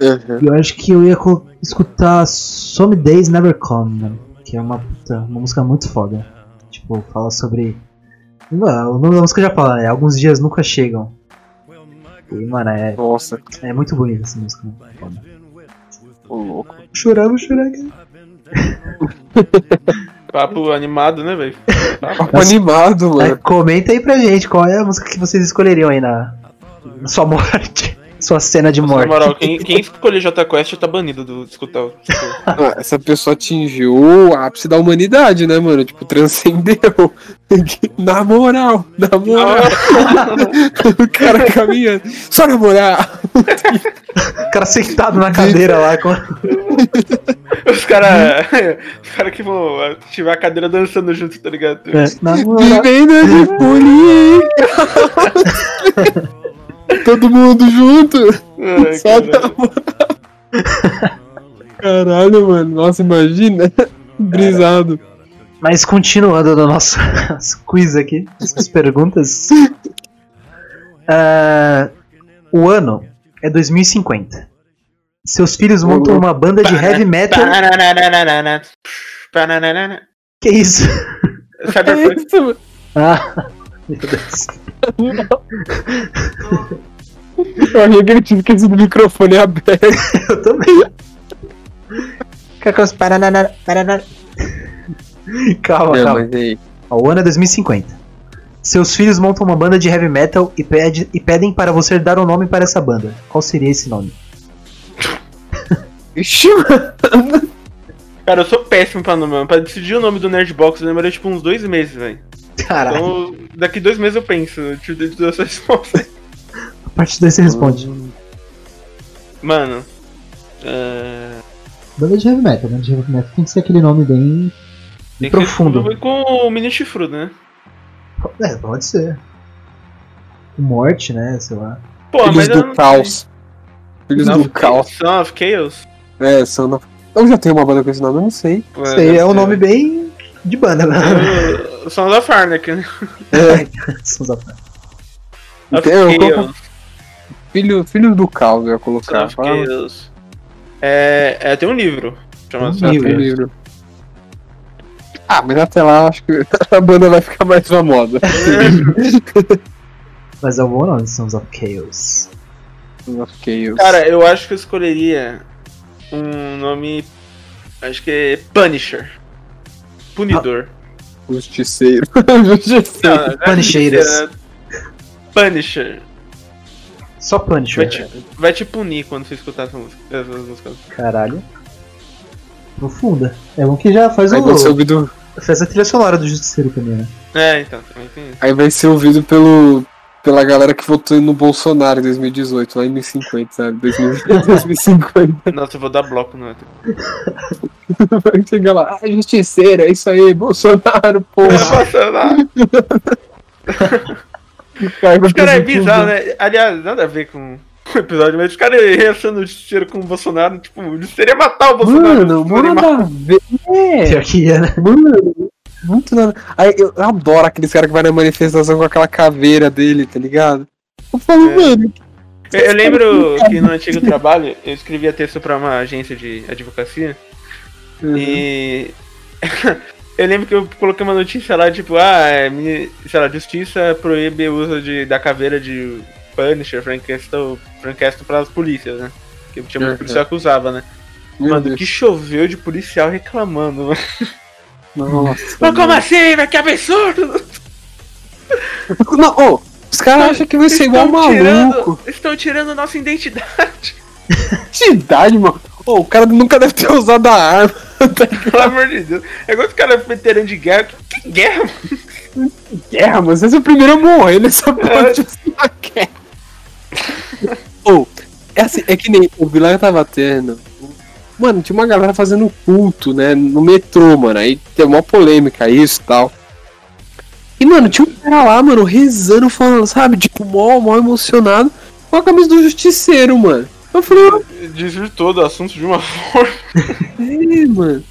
Uhum. E eu acho que eu ia escutar Some Days Never Come, mano, que é uma, puta, uma música muito foda. Tipo, fala sobre. Não, o nome da música já fala, né? Alguns dias nunca chegam. E, mano, é, Nossa, é muito bonita essa música. né? Foda. ô louco. Chorava, chorava. Papo animado, né, velho? Papo animado, É, mano. comenta aí pra gente qual é a música que vocês escolheriam aí na, na sua morte. Sua cena de Na morte. moral, quem, quem escolher J Quest tá banido do escutar o. Ah, essa pessoa atingiu o ápice da humanidade, né, mano? Tipo, transcendeu. Na moral, na moral. o cara caminhando. Só namorar. O cara sentado na cadeira lá com. Os caras. Os caras que vão ativar a cadeira dançando junto, tá ligado? É, na moral. Vivendo de polícia. Todo mundo junto. Ai, Só caralho. Caralho, mano. Nossa, imagina. Brisado. Mas continuando no nosso quiz aqui, essas perguntas. Ah, o ano é 2050. Seus filhos montam uma banda de heavy metal. Que isso? Cyberpunk. isso, mano. Ah, meu Deus. Eu achei que ele tinha esquecido o microfone aberto. Eu também. Cacos, paraná, paraná. Calma, Não, calma. mas aí. Ó, O ano é 2050. Seus filhos montam uma banda de heavy metal e, pede- e pedem para você dar um nome para essa banda. Qual seria esse nome? Ixi, mano. Cara, eu sou péssimo pra nome, mano. Pra decidir o nome do Nerdbox eu demorei tipo uns dois meses, velho. Caralho, Então, daqui dois meses eu penso. Eu te dou essa resposta. a partir daí você responde. Mano. é, Banda de heavy metal, banda de heavy metal tem que ser aquele nome bem, tem que profundo. ser com o mini chifrudo, né? É, pode ser. Morte, né? Sei lá. Pô, Filhos do caos. Filhos do Son of caos. Son of Chaos? É, são da... Eu já tenho uma banda com esse nome, eu não sei. Sei, é um nome bem de banda, né? O Sons of Arnak, né? Sons of- Of Eu Chaos. colocar- Filho, filho do caos, eu ia colocar. of Chaos. É, é, tem um livro. Chamado Tem um of livro. livro. Ah, mas até lá acho que a banda vai ficar mais famosa. Mas é um bom nome, Sons of Chaos. ok, eu... Cara, eu acho que eu escolheria um nome. Acho que é Punisher. Punidor. Justiceiro. Justiceiro. Não, não é Punisheiras. Punisher, é Punisher. Só Vai Punisher. te, vai te punir quando você escutar essa música, essas músicas. Caralho. Profunda. É bom que já faz, Aí o, vai ser ouvido, faz a trilha sonora do Justiceiro também, né? É, então, também tem isso. aí vai ser ouvido pelo, pela galera que votou no Bolsonaro em 2018, lá em 2050, sabe? 2020, 2050. Nossa, eu vou dar bloco no outro. Vai chegar lá, ah, justiceiro, é isso aí, Bolsonaro, porra. Bolsonaro. Cara, Os caras é bizarro, né? Aliás, nada a ver com o episódio, mas os caras reaçando o cheiro com o Bolsonaro, tipo, seria matar o Bolsonaro. Mano, seria nada a ver. É, Pior que ia, né? mano, muito nada. Aí eu, eu adoro aqueles caras que vai na manifestação com aquela caveira dele, tá ligado? Eu falo, É. mano, Eu, eu lembro que no antigo trabalho eu escrevia texto pra uma agência de advocacia Uhum. e. eu lembro que eu coloquei uma notícia lá, tipo, ah, é, sei lá, justiça proíbe o uso de, da caveira de Punisher, Frank Castle, Frank Castle pras polícias, né? Que tinha muito Uhum. policial que usava, né? Mano, que choveu de policial reclamando, mano. Nossa. Mas como mano. assim, velho? Que absurdo! Não, ô, os caras acham que vai ser igual Estão maluco. estão tirando nossa identidade. Que idade, mano. Ô, o cara nunca deve ter usado a arma. Pelo amor de Deus. É igual os caras veterano de guerra. Que, que guerra, mano? Guerra, mas você é o primeiro a morrer nessa porra de uma guerra. Ô, é assim, é que nem o Vilar tava tendo. Mano, tinha uma galera fazendo culto, né? No metrô, mano. Aí tem uma polêmica isso e tal. E, mano, tinha um cara lá, mano, rezando, falando, sabe? Tipo, mó, mó emocionado. Com a camisa do justiceiro, mano. Eu falei, Desvirtuou do assunto de uma forma. É, mano.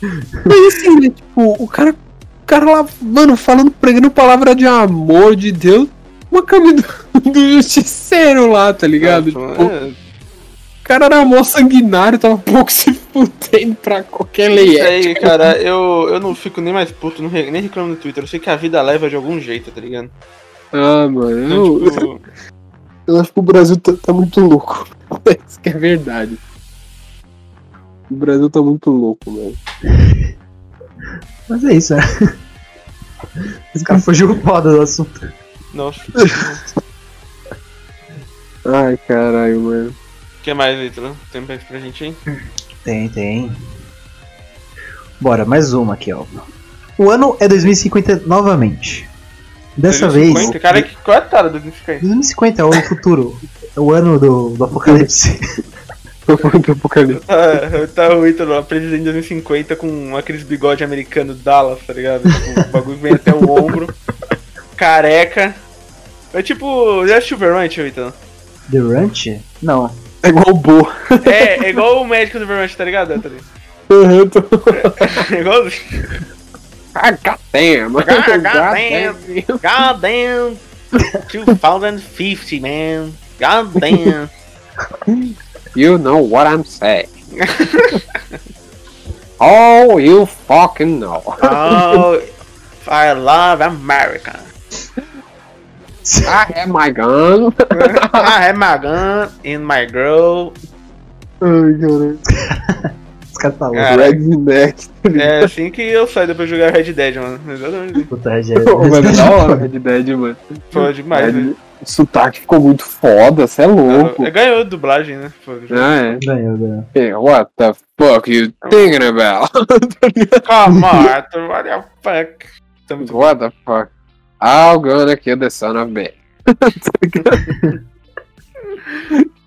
Mas assim, né, tipo, o cara, o cara lá, mano, falando, pregando palavra de amor de Deus, uma camisa do, do justiceiro lá, tá ligado? Tipo, É, cara era mó sanguinário, tava pouco se fudendo pra qualquer lei. Isso aí, cara, eu, eu não fico nem mais puto, não re- nem reclamo no Twitter. Eu sei que a vida leva de algum jeito, tá ligado? Ah, mano, Então, eu, tipo, eu acho que o Brasil tá, tá muito louco. Isso que é verdade. O Brasil tá muito louco, velho. Mas é isso, né? Esse cara fugiu foda do assunto. nossa. Ai, caralho, mano. O que mais, Vitor? Tem mais pra gente aí? Tem, tem. Bora, mais uma aqui, ó. O ano é 2050 novamente. Dessa 2050? vez. Cara, que, qual é a tara do 2050? 2050 é o futuro. É o ano do, do apocalipse. Do apocalipse. Ah, tá o Ítalo apresentando em 2050 com aqueles bigode americano Dallas, tá ligado? Tipo, o bagulho vem até o ombro, careca. É tipo, já assistiu Vermont, Ítalo? The Ranch? Não. É igual o Bo. É, é igual o médico do Vermont, tá ligado, Anthony? Eu tô... É igualzinho. Ah, goddamn. God God damn. 2050, man. God damn. You know what I'm saying. oh, you fucking know. Oh, I love America. Ah, é my gun. ah, é my gun and my girl. Ai, cara. Os caras tá louco. Redneck. É assim que eu saio depois de jogar Red Dead, mano. Exatamente. Puta, Red Dead. Pô, mas é da hora Red Dead, mano. Foi demais, É, né? O sotaque ficou muito foda, cê é louco. É, Ganhou dublagem, né? Pô, Ah, é. Ganhou, ganhou. Hey, what the fuck you thinking about? Calma, Arthur, what the fuck? Tá what the fuck? I'm gonna kill the son of man.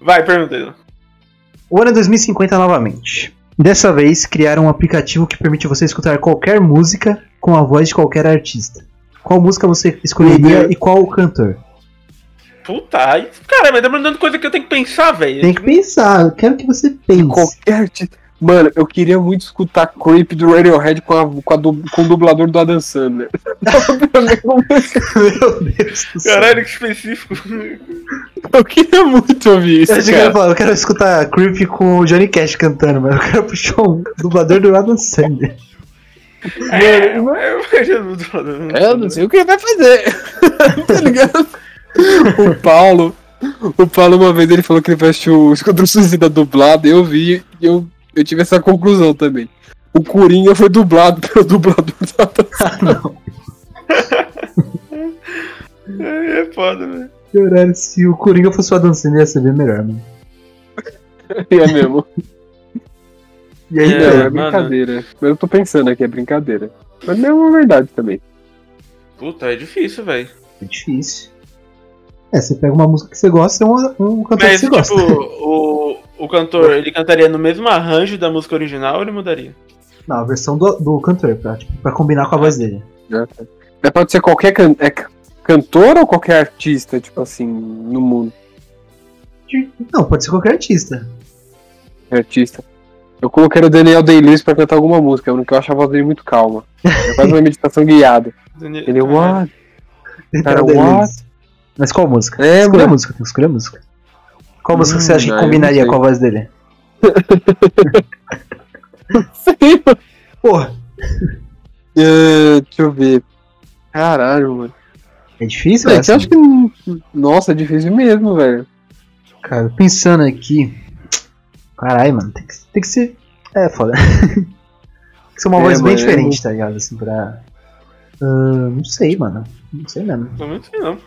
Vai, pergunta. O ano é 2050 novamente. Dessa vez, criaram um aplicativo que permite você escutar qualquer música com a voz de qualquer artista. Qual música você escolheria Uhum. e qual o cantor? Puta, aí, cara, mas tá mandando coisa que eu tenho que pensar, velho. Tem que pensar, eu quero que você pense. Qualquer artista. Mano, eu queria muito escutar Creep do Radiohead com, a, com, a com o dublador do Adam Sandler. Meu Deus do céu. Caralho, que específico. eu queria muito ouvir isso, Eu que cara. falar, eu quero escutar Creep com o Johnny Cash cantando, mas eu quero puxar um dublador do Adam Sandler. É, eu, eu não. Eu sei o que ele vai fazer. tá ligado? O Paulo. O Paulo, uma vez, ele falou que ele vai assistir o Esquadrão Suicida dublado, e eu vi e eu, eu tive essa conclusão também. O Coringa foi dublado pelo dublador do Adam Ah, não. É, é foda, velho. Caralho, se o Coringa fosse o Adam Sandler ia ser bem melhor, mano. Sandler. É mesmo. E aí, É, Não, é velho? mano. brincadeira. Mas eu tô pensando aqui, é brincadeira. Mas não é uma verdade também. Puta, é difícil, velho. É difícil. É, você pega uma música que você gosta e um, um cantor Mas, que você tipo, gosta. o, o cantor, ele cantaria no mesmo arranjo da música original ou ele mudaria? Não, a versão do, do cantor, pra, tipo, pra combinar com a voz dele. Mas pode ser qualquer can é cantor ou qualquer artista, tipo assim, no mundo. Não, pode ser qualquer artista. Artista. Eu colocaria o Daniel Day-Lewis pra cantar alguma música, porque eu acho a voz dele muito calma. É quase uma meditação guiada. Ele, what? Cara, what? Mas qual música? É, escolha a música, escolher a música. Qual música Hum, você acha que eu combinaria sei. com a voz dele? Sim, mano. Porra, É, deixa eu ver. Caralho, mano. é difícil É, essa? eu acho que. Nossa, é difícil mesmo, velho. Cara, pensando aqui. Caralho, mano, tem que, tem que ser. É, foda. tem que ser uma É, voz bem diferente, tá ligado? Assim, pra. Ah, não sei, mano. Não sei mesmo. Não, não sei não.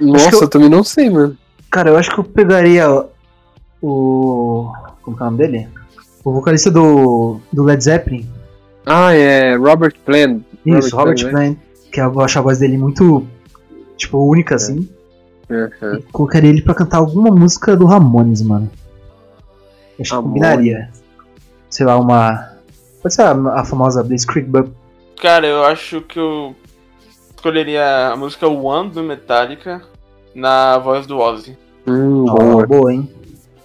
Nossa, eu também não sei, mano. Cara, eu acho que eu pegaria o. Como que é o nome dele? O vocalista do, do Led Zeppelin. Ah, é Robert Plant. Isso, Robert Plant, Plant. Que eu acho a voz dele muito. Tipo, única, assim. né? Uhum. Colocaria ele pra cantar alguma música do Ramones, mano. Acho que Ramones. combinaria. Sei lá, uma. Pode ser a, a famosa Blaze Creek Bub. Cara, eu acho que eu escolheria a música One do Metallica na voz do Ozzy. Hum, Ó, boa. boa, hein?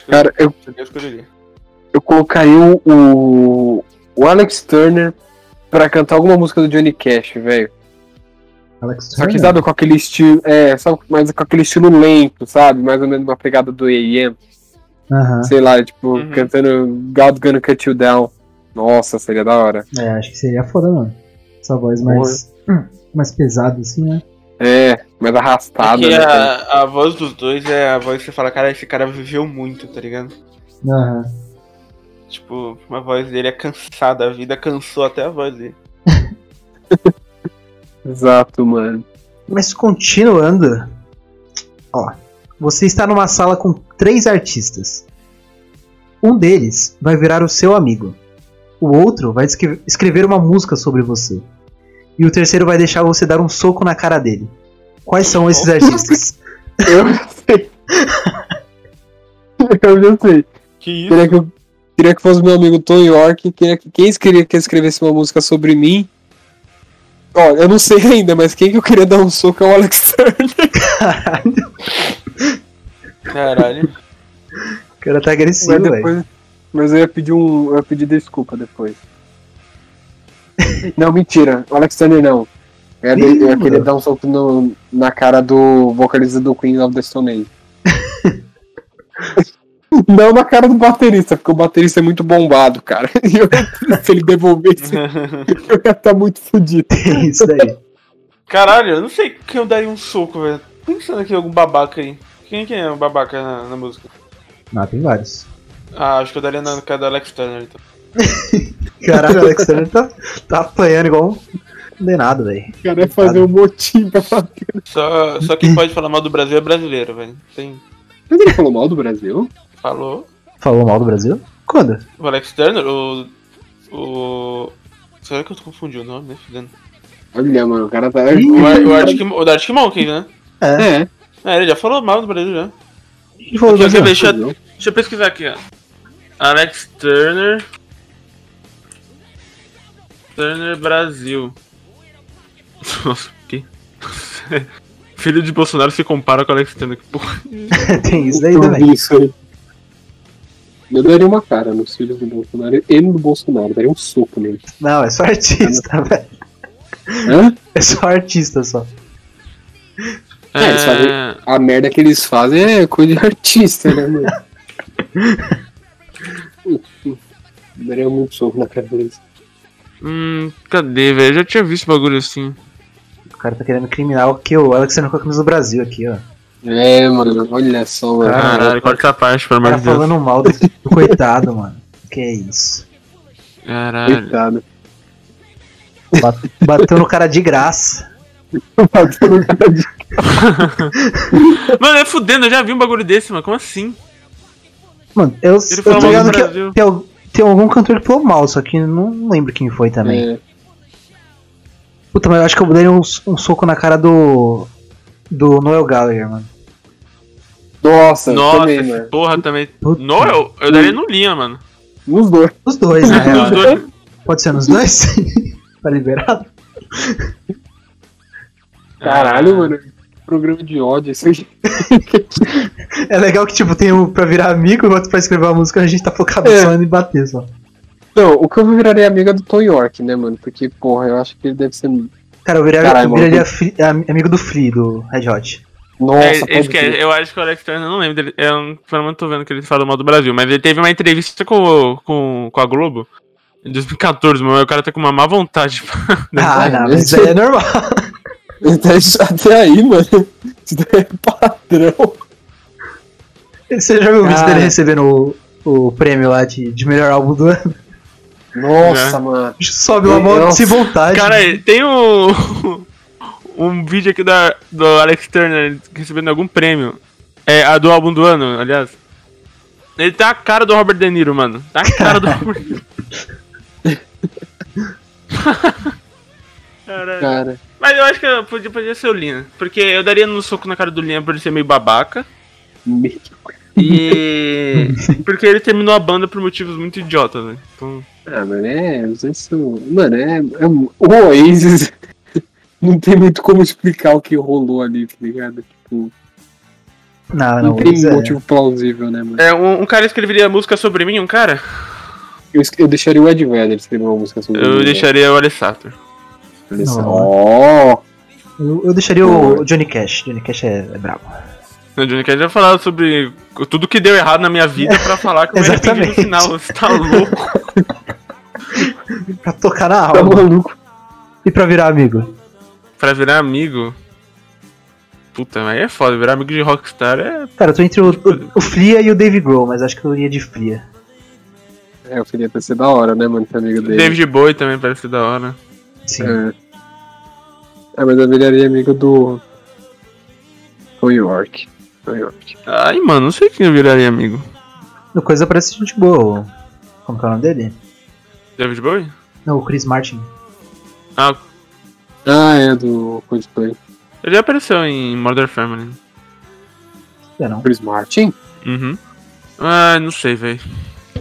Cara, eu, Eu eu colocaria o, o, Alex Turner pra cantar alguma música do Johnny Cash, velho. Alex Só que sabe com aquele estilo. É, só mais com aquele estilo lento, sabe? Mais ou menos uma pegada do AM. Sei lá, tipo, Uhum. cantando God Gonna Cut You Down. Nossa, seria da hora. É, acho que seria foda, mano. Essa voz mais. hum, mais pesada, assim, né? É, mais arrastada, Porque né? a, a voz dos dois é a voz que você fala, cara, esse cara viveu muito, tá ligado? Aham. Tipo, a voz dele é cansada, a vida cansou até a voz dele. Exato, mano. Mas continuando. Ó. Você está numa sala com três artistas. Um deles vai virar o seu amigo. O outro vai escre- escrever uma música sobre você. E o terceiro vai deixar você dar um soco na cara dele. Quais são esses artistas? Eu já sei. eu já sei. Que isso? Queria que, eu, queria que fosse meu amigo Tom York. Queria que, quem queria que escrevesse uma música sobre mim. Ó, eu não sei ainda, mas quem que eu queria dar um soco é o Alex Turner. Caralho, Caralho. o cara tá agressivo, velho. mas eu ia pedir um. Eu ia pedir desculpa depois. não, mentira. O Alex Turner não. Eu ia, Ih, eu ia querer mano. dar um soco no- na cara do vocalista do Queen of the Stone Age. Não na cara do baterista, porque o baterista é muito bombado, cara. E eu- se ele devolvesse, eu ia estar muito fodido. Isso daí. Caralho, eu não sei quem eu daria um soco, velho. pensando aqui em algum babaca aí. Quem que é o babaca na, na música? Não, tem vários. Ah, acho que eu daria na cara do Alex Turner, então. Caralho, o Alex Turner tá, tá apanhando igual um condenado, velho. O cara vai fazer um motim pra bater. Só, só quem pode falar mal do Brasil é brasileiro, velho. Tem. Mas ele falou mal do Brasil? Falou. Falou mal do Brasil? Quando? O Alex Turner, o. O. Será que eu tô confundindo o nome, né? Fudendo. Olha, mano, o cara tá. Ih, O, Ar- o Arctic, o da Arctic Monkey, né? É. É. É, ele já falou mal do Brasil já. Ele falou do Quer ver? Brasil. Deixa, deixa eu pesquisar aqui, ó. Alex Turner. Turner Brasil. Nossa, o quê? Filho de Bolsonaro se compara com Alex Turner. que Porra. tem isso daí também. isso aí. Eu daria uma cara nos filhos do Bolsonaro e no Bolsonaro, daria um soco nele. Não, é só artista, velho. Hã? É só artista só. É, eles fazem- É, A merda que eles fazem é coisa de artista, né, mano? daria muito soco na cara deles. Hum, cadê, velho? Eu já tinha visto bagulho assim. O cara tá querendo criminar o que o Alex Turner com a camisa do Brasil aqui, ó. É, mano, olha só, mano. Caralho, corta essa parte, pelo O amor cara de Deus. falando mal do, do coitado, mano. Que é isso. Caralho. Coitado. Bat- Bateu no cara de graça. Mano, é fudendo, eu já vi um bagulho desse, mano. Como assim? Mano, eu, eu Ele tô ligado do que Brasil. Tem, al- tem algum cantor que falou mal, só que não lembro quem foi também. É, Puta, mas eu acho que eu daria um, um soco na cara do. Do Noel Gallagher, mano. Nossa, Nossa, também, mano. porra também. Puta. Não, eu, daria no Linha, mano. Nos dois. Os dois, na real. Os dois. Pode ser nos dois? tá liberado? Caralho, mano. Programa de ódio, isso aí. É legal que, tipo, tem um pra virar amigo, o outro pra escrever uma música, a gente tá focado É. só em bater só. Não, o que eu viraria amiga do Tom York, né, mano? Porque, porra, eu acho que ele deve ser. Cara, eu viraria, Caralho, eu viraria Free- am- amigo do Free, do Red Hot. Nossa, É, pode esse que é- eu acho que o Alex Turner, eu não lembro dele. Eu, pelo menos tô vendo que ele falou mal do Brasil, mas ele teve uma entrevista com, com, com a Globo em 2014, mano. O cara tá com uma má vontade. Ah, é, não, mas isso aí é normal. Até, até aí, mano. Isso daí é padrão. Você já viu o vídeo dele recebendo o, o prêmio lá de, de melhor álbum do ano? Nossa, É. mano. Sobe uma Nossa. sem vontade. Cara, tem um, um vídeo aqui da, do Alex Turner recebendo algum prêmio. É, a do álbum do ano, aliás. Ele tá a cara do Robert De Niro, mano. Tá a cara do Robert De Niro. Caralho. Cara. Mas eu acho que eu podia, podia ser o Linha. Porque eu daria no soco na cara do Linha por ele ser meio babaca. me- E. porque ele terminou a banda por motivos muito idiotas, né? Então. Ah, mano, é. Isso, mano, é, é. O Oasis. Não tem muito como explicar o que rolou ali, tá ligado? Tipo, Não, não não, tem é- motivo plausível, né, mano? É, um, um cara escreveria música sobre mim, um cara? Eu, eu deixaria o Ed Vedder escrever uma música sobre Eu mim, deixaria o Alessator. Né? Não. Ó, eu, eu deixaria o Johnny Cash. Johnny Cash é, é brabo. O Johnny Cash já falado sobre tudo que deu errado na minha vida pra falar que eu me arrependi no final. Você tá louco? Pra tocar na tá alma. maluco. e pra virar amigo. pra virar amigo. Puta, mas aí é foda. Virar amigo de Rockstar é. Cara, eu tô entre o, o, o Fria e o Dave Grohl, mas acho que eu iria de Fria. É, eu queria ter sido da hora, né, mano? Ser amigo dele. David Bowie também parece da hora. Sim. É. é, mas eu viraria amigo do. Tom York. Tom York. Ai, mano, não sei quem eu viraria amigo. No Coisa parece gente boa. Como que é o nome dele? David Bowie? Não, o Chris Martin. Ah, Ah, é, do Coldplay. ele já apareceu em Mother Family. É, não. Chris Martin? Uhum. Ah, não sei, velho.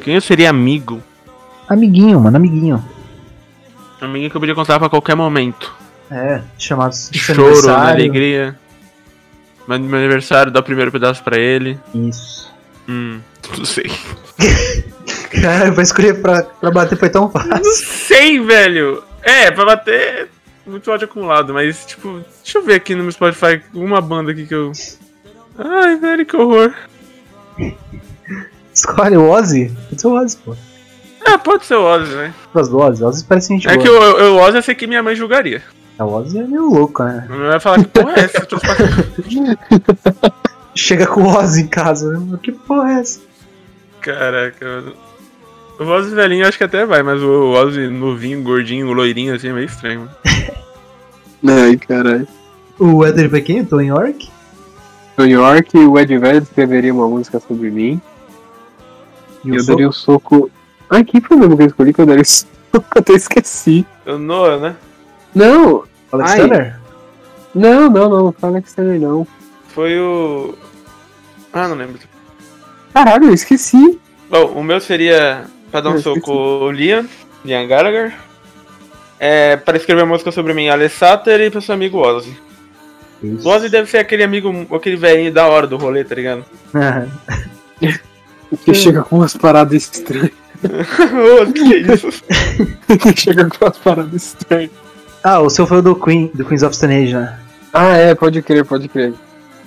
Quem eu seria amigo? Amiguinho, mano, amiguinho. Amigo que eu podia contar pra qualquer momento. É, chamados de seu Choro, na alegria. Meu aniversário, dá o primeiro pedaço pra ele. Isso. Hum, não sei. Cara, pra escolher pra, pra bater foi tão fácil. Não sei, velho. É, pra bater muito ódio acumulado, mas tipo, deixa eu ver aqui no meu Spotify uma banda aqui que eu. Ai, velho, que horror. Escolhe o Ozzy? Pode ser o Ozzy, pô. Ah, pode ser o Ozzy, né? Gosto do Ozzy. Ozzy parece gente É boa. que o, o Ozzy eu sei que minha mãe julgaria. A Ozzy é meio louco, né? Não vai falar que porra é essa? Eu pra- Chega com o Ozzy em casa. né? Que porra é essa? Caraca, mano. O Ozzy velhinho acho que até vai, mas o Ozzy novinho, gordinho, loirinho assim é meio estranho. mano. Ai, caralho. O Éder Pequeno, Tom York. New York, o Ed Vedder escreveria uma música sobre mim. E E o eu Soco. daria um soco. Ai, quem foi mesmo que eu escolhi que eu daria soco? Eu até esqueci. O Noah, né? Não, Alex Ai. Não, não, não, não fala que Turner não. Foi o. Ah, não lembro. Caralho, eu esqueci. Bom, o meu seria pra dar um Eu soco o Liam, Liam Gallagher. É, para escrever uma música sobre mim, Alex e pro seu amigo Ozzy. Isso. O Ozzy deve ser aquele amigo, aquele velhinho da hora do rolê, tá ligado? Que chega com umas paradas estranhas. Que isso? que chega com umas paradas estranhas. ah, o seu foi o do Queen, do Queens of Stone Age, né? Ah, é, pode crer, pode crer.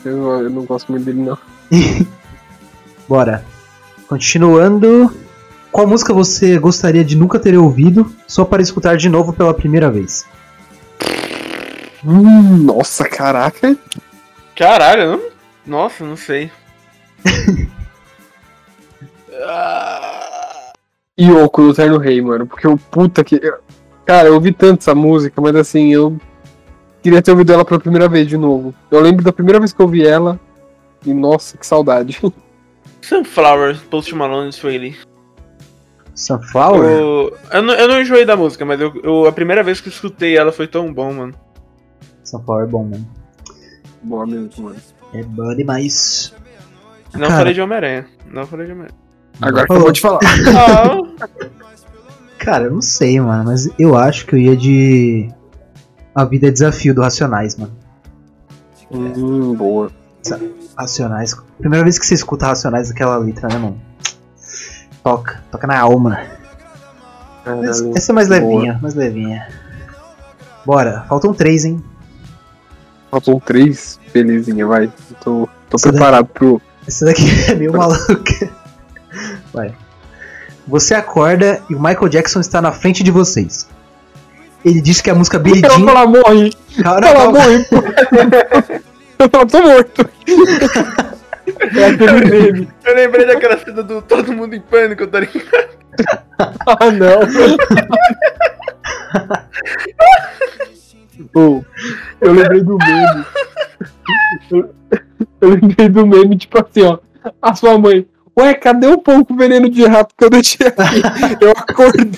Eu, eu não gosto muito dele, não. Bora. Continuando. Qual música você gostaria de nunca ter ouvido, só para escutar de novo pela primeira vez? Hum, nossa, caraca. Caralho, não... nossa, não sei. Ah, Yoko do Terno Rei, mano. Porque o puta que. Cara, eu ouvi tanto essa música, mas assim, eu queria ter ouvido ela pela primeira vez de novo. Eu lembro da primeira vez que eu ouvi ela. E nossa, que saudade. Sunflower, Post Malone, Swaley. Sunflower? Eu, eu, não, eu não enjoei da música, mas eu, eu- a primeira vez que eu escutei ela foi tão bom, mano. Sunflower é bom, mano. Boa mesmo, mano. É bom demais. Não Cara. falei de Homem-Aranha. Não falei de Homem-Aranha. Agora que eu vou te falar. Cara, eu não sei, mano, mas eu acho que eu ia de. A Vida é Desafio do Racionais, mano. hum, boa. Racionais. Primeira vez que você escuta Racionais daquela letra, né, mano? Toca, toca na alma. Caralho. essa é mais boa. levinha, mais levinha. Bora, faltam três, hein? Faltam três. Belezinha, vai. Tô, tô Essa preparado pro. Essa daqui é meio maluca. Vai. Você acorda e o Michael Jackson está na frente de vocês. Ele diz que a música Billie Ela Jean. fala, morre. Calma, Ela calma. morre. Eu tô morto. É aquele meme. eu lembrei daquela cena do Todo Mundo em Pânico, tá ligado? Ah, não. Oh, eu lembrei do meme. Eu, eu lembrei do meme, tipo assim, ó. A sua mãe. Ué, cadê o pão com veneno de rato que eu deixei aqui? Eu acordando.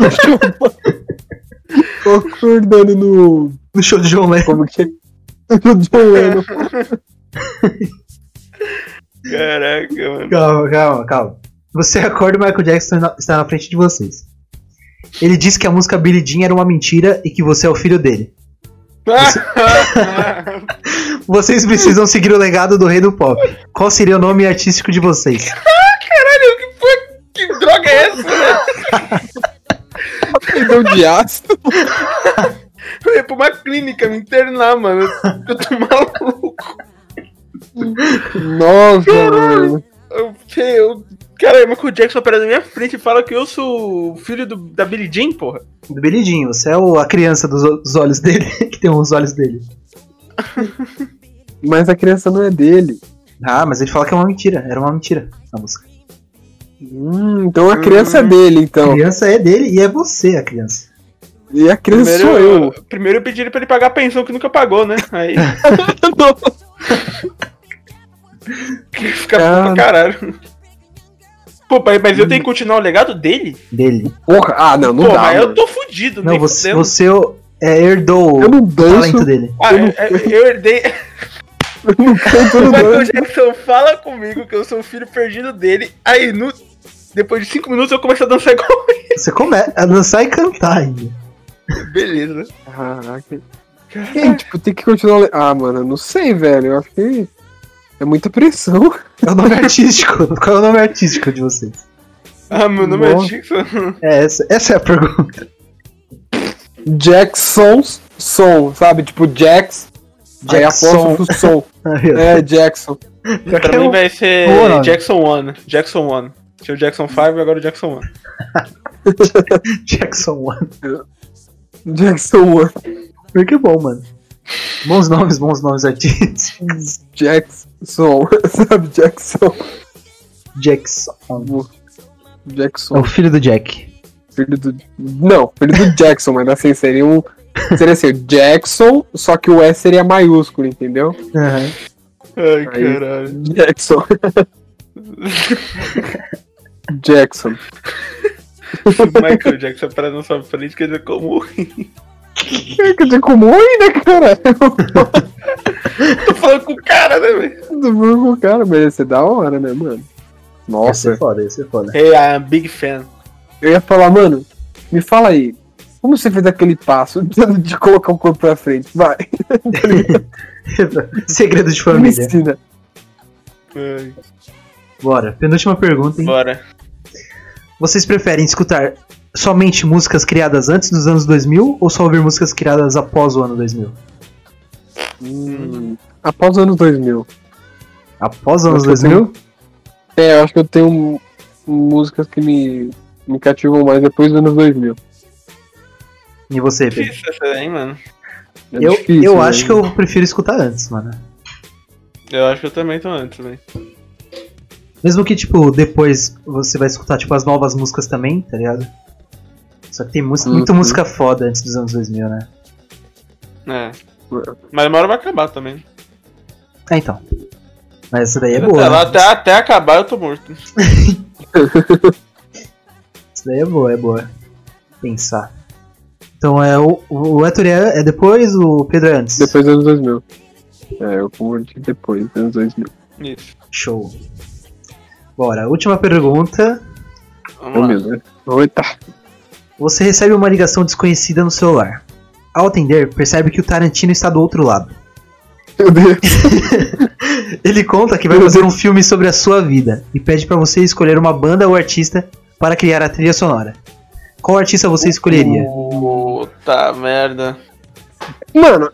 no show- Eu acordando no. No show de João Lennon. Como que é? No John Lennon. Caraca, mano. Calma, calma, calma. Você acorda e o Michael Jackson está na frente de vocês. Ele disse que a música Billie Jean era uma mentira e que você é o filho dele. Vocês precisam seguir o legado do rei do pop. Qual seria o nome artístico de vocês? Caralho, que, foi, que droga é essa, né? Perdeu de ácido. Eu ia pra uma clínica me internar, mano. Eu tô maluco. Nossa, mano. Eu, eu, cara, o Michael Jackson aparece na minha frente e fala que eu sou o filho do, da Billie Jean, porra. Do Billie Jean, você é o- a criança dos, dos olhos dele, que tem os olhos dele. Mas a criança não é dele. Ah, mas ele fala que é uma mentira, era uma mentira a música. Hum, então a criança é dele, A então. criança é dele e é você a criança. E a criança Primeiro sou eu. Primeiro eu pedi ele pra ele pagar a pensão que nunca pagou, né? Aí fica Cara. pra caralho. Pô, mas eu tenho que continuar o legado dele? Dele. Porra, ah, não, não Pô, dá. mas eu mano. tô fudido, Não, você, fudendo. você é, herdou Eu não o talento danço, dele. Ah, eu não- é- é- eu herdei. eu não canto, eu Michael danço. Jackson fala comigo que eu sou o filho perdido dele. Aí, no... depois de 5 minutos, eu começo a dançar igual ele. Você começa a dançar e cantar ainda. Beleza. Caraca. Ei, tipo, tem que continuar. Ah, mano, eu não sei, velho. Eu acho que é muita pressão. É o nome artístico. Qual é o nome artístico de vocês? Ah, meu nome Nossa. é Jackson. É, essa, essa é a pergunta. Jackson's som, sabe? Tipo, Jax. Aí Jackson. apóstrofo som. É, Jackson. Pra é mim um- vai ser Boa, nome. Jackson 1. Jackson 1. Tinha o Jackson 5 e agora o Jackson 1. Jackson One. Jackson One. Porque é bom, mano. Bons nomes, bons nomes artísticos. Jackson. Sabe, Jackson? Jackson. É Jackson. o filho do Jack. Filho do. Não, filho do Jackson, mas assim, seria um. Seria assim, Jackson, só que o S seria maiúsculo, entendeu? Aham. Ai, Aí- caralho. Jackson. Jackson. Michael Jackson para frente, quer dizer como. É, quer dizer, como oi, né, cara? Tô falando com o cara, né, velho? Tô falando com o cara, mas ia ser da hora, né, mano? Ia Nossa, ser foda, ia ser foda. Hey, I'm big fan. eu ia falar, mano, me fala aí. Como você fez aquele passo de, colocar o corpo pra frente? Vai, Segredo de me família. ensina. Ai, Bora. Penúltima pergunta, hein? Bora. Vocês preferem escutar somente músicas criadas antes dos anos 2000 ou só ouvir músicas criadas após o ano 2000? Hum, após os anos 2000. Após os anos Acho que eu 2000? É, eu acho que eu tenho músicas que me, me cativam mais depois dos anos 2000. E você, Pedro? Difícil essa aí, mano. É eu difícil, eu né? acho que eu prefiro escutar antes, mano. Eu acho que eu também tô antes, velho. Mesmo que, tipo, depois você vai escutar, tipo, as novas músicas também, tá ligado? Só que tem música, muita Uhum. música foda antes dos anos 2000, né? É. Mas uma hora vai acabar também. É, então. Mas essa daí é até, boa. lá, né? até, até acabar eu tô morto. Essa daí é boa, é boa. Pensar. Então é o, o Héctor é, é depois, o Pedro é antes. Depois dos anos 2000. É, eu converti depois dos anos 2000. Isso. Show. Bora, última pergunta. Vamos Oh, lá. meu Deus. Eita. Você recebe uma ligação desconhecida no celular. Ao atender, percebe que o Tarantino está do outro lado. Meu Deus. Ele conta que vai fazer um filme sobre a sua vida e pede pra você escolher uma banda ou artista para criar a trilha sonora. Qual artista você escolheria? Puta merda. Mano,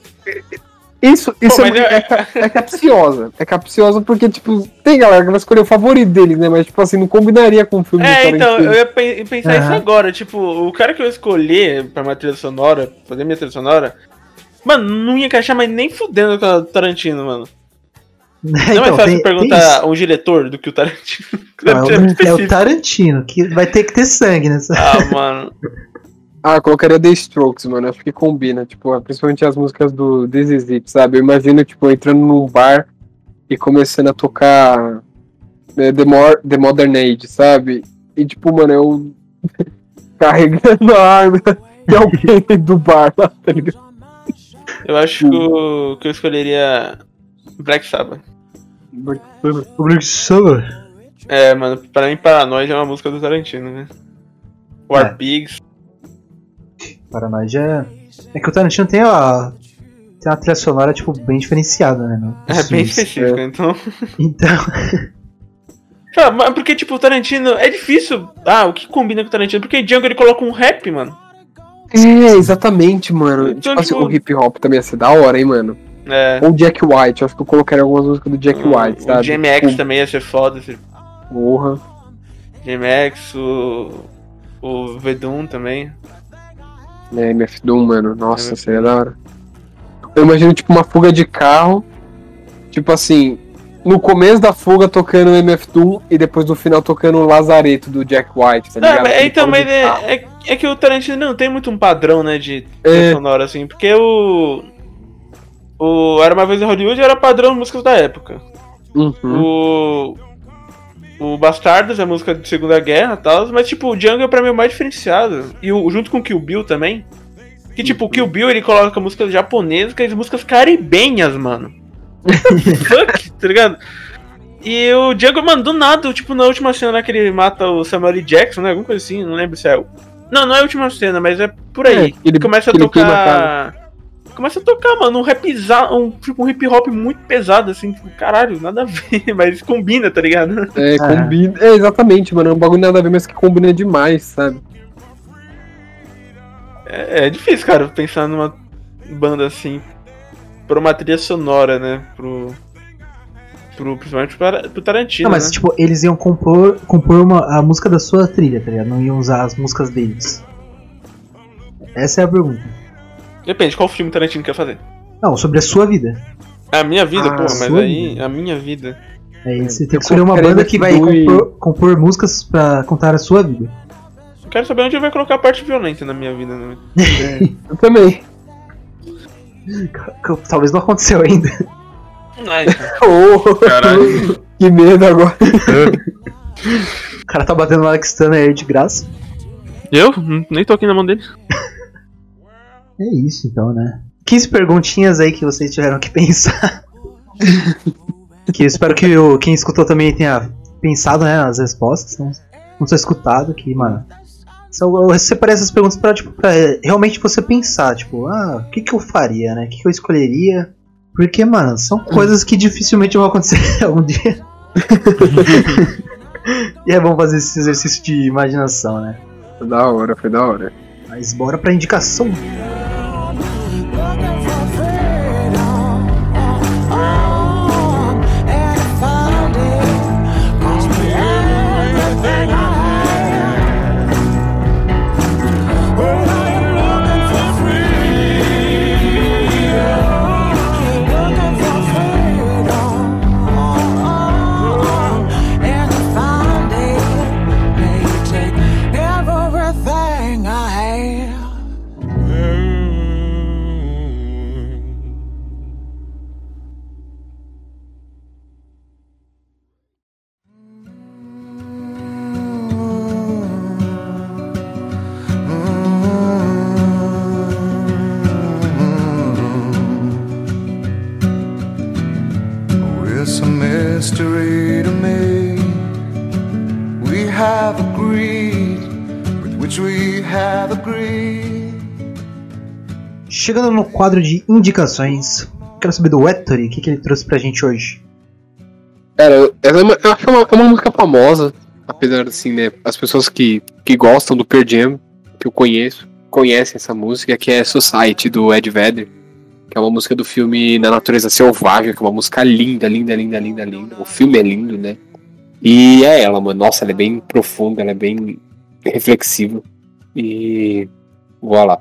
isso, isso Pô, é, eu- é, é capciosa. É capciosa porque, tipo, tem galera que vai escolher o favorito deles, né? Mas, tipo assim, não combinaria com o filme É, do então, eu ia pen- pensar isso agora. Tipo, o cara que eu escolher pra minha trilha sonora, fazer minha trilha sonora, mano, não ia encaixar mais nem fudendo com o Tarantino, mano. Não é mais fácil perguntar um diretor do que o Tarantino. Não, Tarantino é, o, é o. Tarantino, que vai ter que ter sangue nessa. Ah, mano. Ah, eu colocaria The Strokes, mano. Acho que combina. Tipo, principalmente as músicas do This Is It, sabe? Eu imagino, tipo, entrando num bar e começando a tocar né, The, More, The Modern Age, sabe? E, tipo, mano, eu carregando a arma e alguém do bar lá, tá ligado? Eu acho que, o- que eu escolheria Black Sabbath. O Black Sabbath. É, mano, pra mim Paranoia é uma música do Tarantino, né? War É. Pigs. Paranoide é. É que o Tarantino tem a. Tem uma trilha sonora, tipo, bem diferenciada, né? É bem filmes. específico, então. Então. Cara, mas porque, tipo, o Tarantino é difícil. Ah, o que combina com o Tarantino? Porque Django ele coloca um rap, mano. É, exatamente, mano. Então, tipo assim, tipo- o hip hop também ia ser da hora, hein, mano. É. Ou Jack White, acho que eu colocaria algumas músicas do Jack White, o sabe? GMX Tipo, também ia ser foda. esse- Porra. GMX, o. O Vedum também. É, MF Doom, mano. Nossa, MF seria da hora. Eu imagino, tipo, uma fuga de carro. Tipo assim, no começo da fuga tocando o MF Doom e depois no final tocando o Lazareto do Jack White, tá ligado? Aquele então, mas é, é, é que o Tarantino não tem muito um padrão, né, de É. sonora, assim, porque o. O Era uma vez em Hollywood era padrão músicas da época. Uhum. O. O Bastardos é música de Segunda Guerra e tal, mas tipo, o Django é pra mim o mais diferenciado. E o, junto com o Kill Bill também. Que tipo, o Kill Bill ele coloca músicas japonesas e músicas caribenhas, mano. Fuck, tá ligado? E o Django, mano, do nada, tipo, na última cena que ele mata o Samuel L. Jackson, né? Alguma coisa assim, não lembro se é. o- Não, não é a última cena, mas é por aí. É, ele- começa a ele queima a tocar. Começa a tocar, mano, um rapzão, um, tipo, um hip hop muito pesado, assim, tipo, caralho, nada a ver, mas combina, tá ligado? É, Ah. combina. É, exatamente, mano. É um bagulho nada a ver, mas que combina demais, sabe? É, é difícil, cara, pensar numa banda assim, pra uma trilha sonora, né? Pro. pro principalmente pro, pro Tarantino. Não, mas né? tipo, eles iam compor, compor uma, a música da sua trilha, tá ligado? Não iam usar as músicas deles. Essa é a pergunta. Depende, qual filme Tarantino quer fazer? Não, sobre a sua vida. A minha vida, Ah, porra, mas aí, a minha vida. Aí você tem que escolher uma banda que vai compor, compor músicas pra contar a sua vida. Eu quero saber onde vai colocar a parte violenta na minha vida, né? Eu também. Talvez não aconteceu ainda. Ai, Oh, caralho. que medo agora. O cara tá batendo no Alex Turner aí de graça. Eu? Nem tô aqui na mão dele. É isso então, né? 15 perguntinhas aí que vocês tiveram que pensar. que eu espero que o, quem escutou também tenha pensado né, nas respostas. Não, não só escutado, que, mano. só- Eu separei essas perguntas pra, tipo, pra realmente você pensar, tipo, ah, o que, que eu faria, né? O que, que eu escolheria? Porque, mano, são coisas que dificilmente vão acontecer algum dia. e é bom fazer esse exercício de imaginação, né? Foi da hora, foi da hora. Mas bora pra indicação. Chegando no quadro de indicações, quero saber do Ettore, o que, que ele trouxe pra gente hoje. Cara, ela é uma, eu acho que é uma, é música famosa, apesar assim, né? As pessoas que, que gostam do Pearl Jam, que eu conheço, conhecem essa música, que é Society, do Ed Vedder. Que é uma música do filme Na Natureza Selvagem, que é uma música linda, linda, linda, linda, linda. O filme é lindo, né? E é ela, mano. Nossa, ela é bem profunda, ela é bem reflexiva. E. Voilà.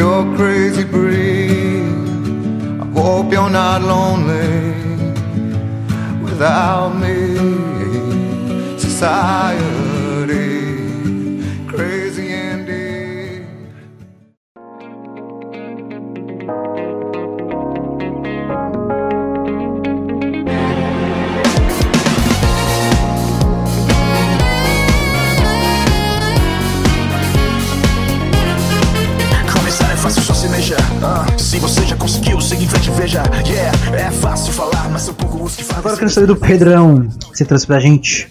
you're crazy breed. I hope you're not lonely without me. Society, se mexa. Ah, se você já conseguiu, siga em frente, veja. Yeah, é fácil falar, mas são poucos os que fazem. Agora eu quero saber do Pedrão, o que você trouxe pra gente.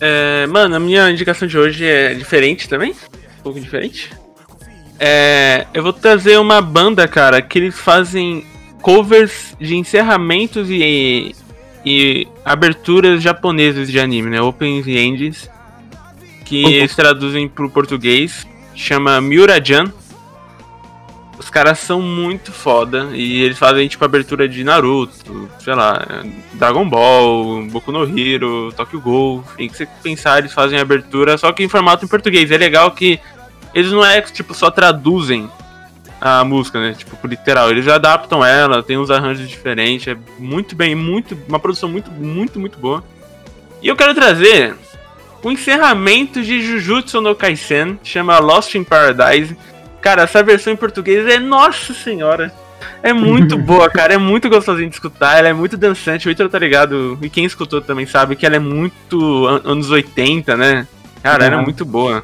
É, mano, a minha indicação de hoje é diferente também. Um pouco diferente. É, eu vou trazer uma banda, cara, que eles fazem covers de encerramentos e, e aberturas japonesas de anime, né? Opens e endings. Que eles traduzem pro português. Chama Miurajan. Os caras são muito foda e eles fazem tipo abertura de Naruto, sei lá, Dragon Ball, Boku no Hero, Tokyo Ghoul, enfim, que você pensar, eles fazem abertura, só que em formato em português. É legal que eles não é tipo só traduzem a música, né? Tipo, literal, eles adaptam ela, tem uns arranjos diferentes, é muito bem, muito, uma produção muito, muito, muito boa. E eu quero trazer o encerramento de Jujutsu no Kaisen, chama Lost in Paradise. Cara, essa versão em português é nossa senhora. É muito boa, cara. É muito gostosinho de escutar. Ela é muito dançante. O Ítalo tá ligado. E quem escutou também sabe que ela é muito an- anos 80, né? Cara, ela é Aham. muito boa.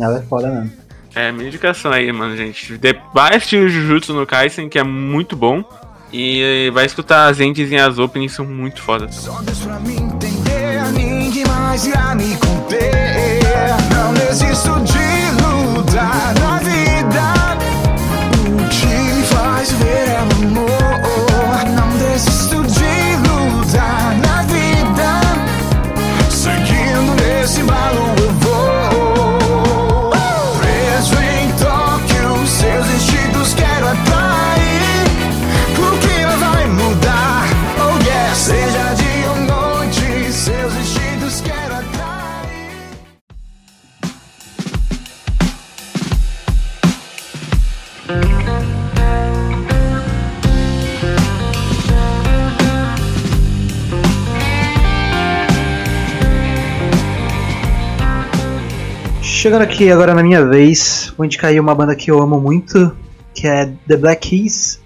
Ela é foda mesmo. É, minha indicação aí, mano, gente. De- Vai assistir o Jujutsu no Kaisen, que é muito bom. E vai escutar as ends e as openings, são muito fodas. Só Deus pra me entender, ninguém mais irá me conter. Não desisto de lutar Chegando aqui agora na minha vez, vou indicar aí uma banda que eu amo muito, que é The Black Keys,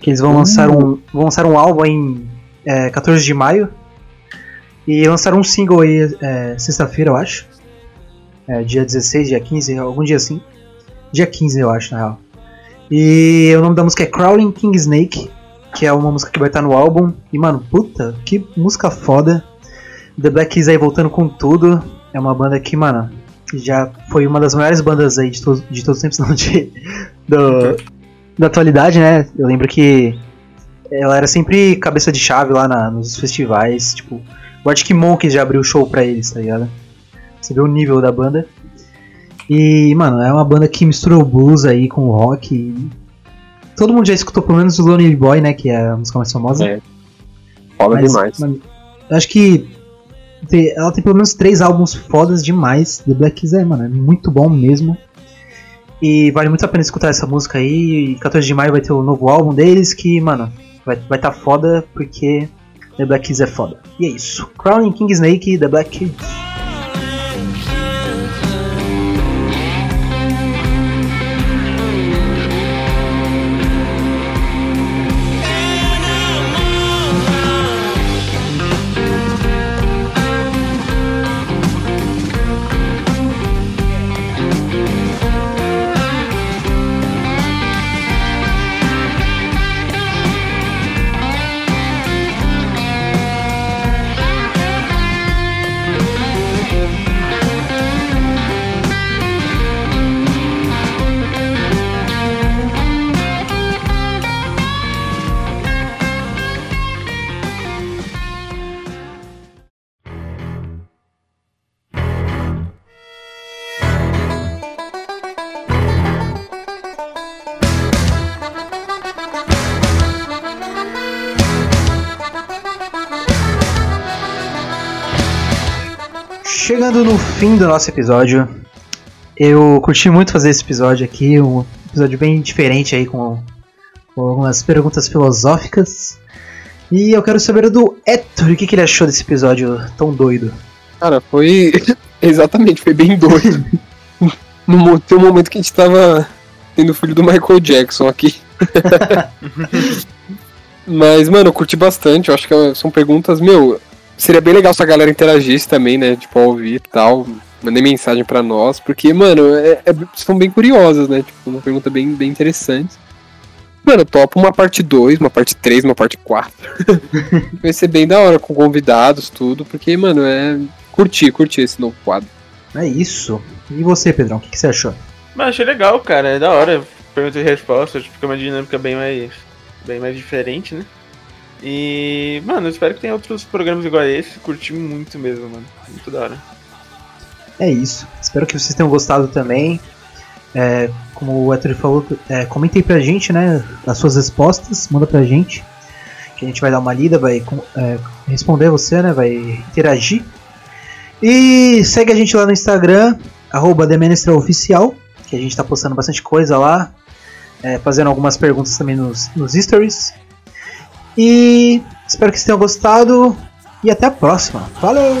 que eles vão lançar um vão lançar um álbum em é, 14 de maio e lançaram um single aí é, sexta-feira, eu acho. É, dia 16, dia 15, algum dia assim. Dia 15, eu acho, na real. E o nome da música é Crawling King Snake, que é uma música que vai estar no álbum. E, mano, puta, que música foda. The Black Keys aí voltando com tudo. É uma banda que, mano, já foi uma das maiores bandas aí de, to de todos os tempos, não, de, do, da atualidade, né? Eu lembro que ela era sempre cabeça de chave lá na, nos festivais, tipo, o Arctic Monkeys já abriu show pra eles, tá ligado? Você vê o nível da banda. E, mano, é uma banda que misturou blues aí com rock. E... Todo mundo já escutou pelo menos o Lonely Boy, né? Que é a música mais famosa. É. Foda demais. mano, eu acho que ela tem pelo menos três álbuns fodas demais. The Black Keys é, mano, é muito bom mesmo. E vale muito a pena escutar essa música aí. E 14 de maio vai ter o novo álbum deles que, mano, vai vai tá foda porque The Black Keys é foda. E é isso. Crowning King Snake The Black Keys. Fim do nosso episódio, eu curti muito fazer esse episódio aqui, um episódio bem diferente aí com, com algumas perguntas filosóficas. E eu quero saber do Héctor o que, que ele achou desse episódio tão doido. Cara, foi. Exatamente, foi bem doido. no, tem um momento que a gente tava tendo o filho do Michael Jackson aqui. Mas, mano, eu curti bastante. Eu acho que são perguntas, meu. Seria bem legal se a galera interagisse também, né? Tipo, ao ouvir e tal. Mandei mensagem pra nós, porque, mano, é, é- são bem curiosas, né? Tipo, uma pergunta bem, bem interessante. Mano, topo uma parte 2, uma parte 3, uma parte 4. Vai ser bem da hora, com convidados, tudo, porque, mano, é. Curti, curti esse novo quadro. É isso. E você, Pedrão, o que, que você achou? Mas achei legal, cara. É da hora. Pergunta e resposta. Fica uma dinâmica bem mais, bem mais diferente, né? E, mano, eu espero que tenha outros programas igual a esse. Curti muito mesmo, mano. Muito da hora. É isso. Espero que vocês tenham gostado também. É, como o Héctor falou, é, comentem pra gente, né? As suas respostas, manda pra gente. Que a gente vai dar uma lida, vai é, responder você, né? Vai interagir. E segue a gente lá no Instagram, arroba Oficial, que a gente tá postando bastante coisa lá. é, fazendo algumas perguntas também nos, nos stories. E espero que vocês tenham gostado. E até a próxima. Falou!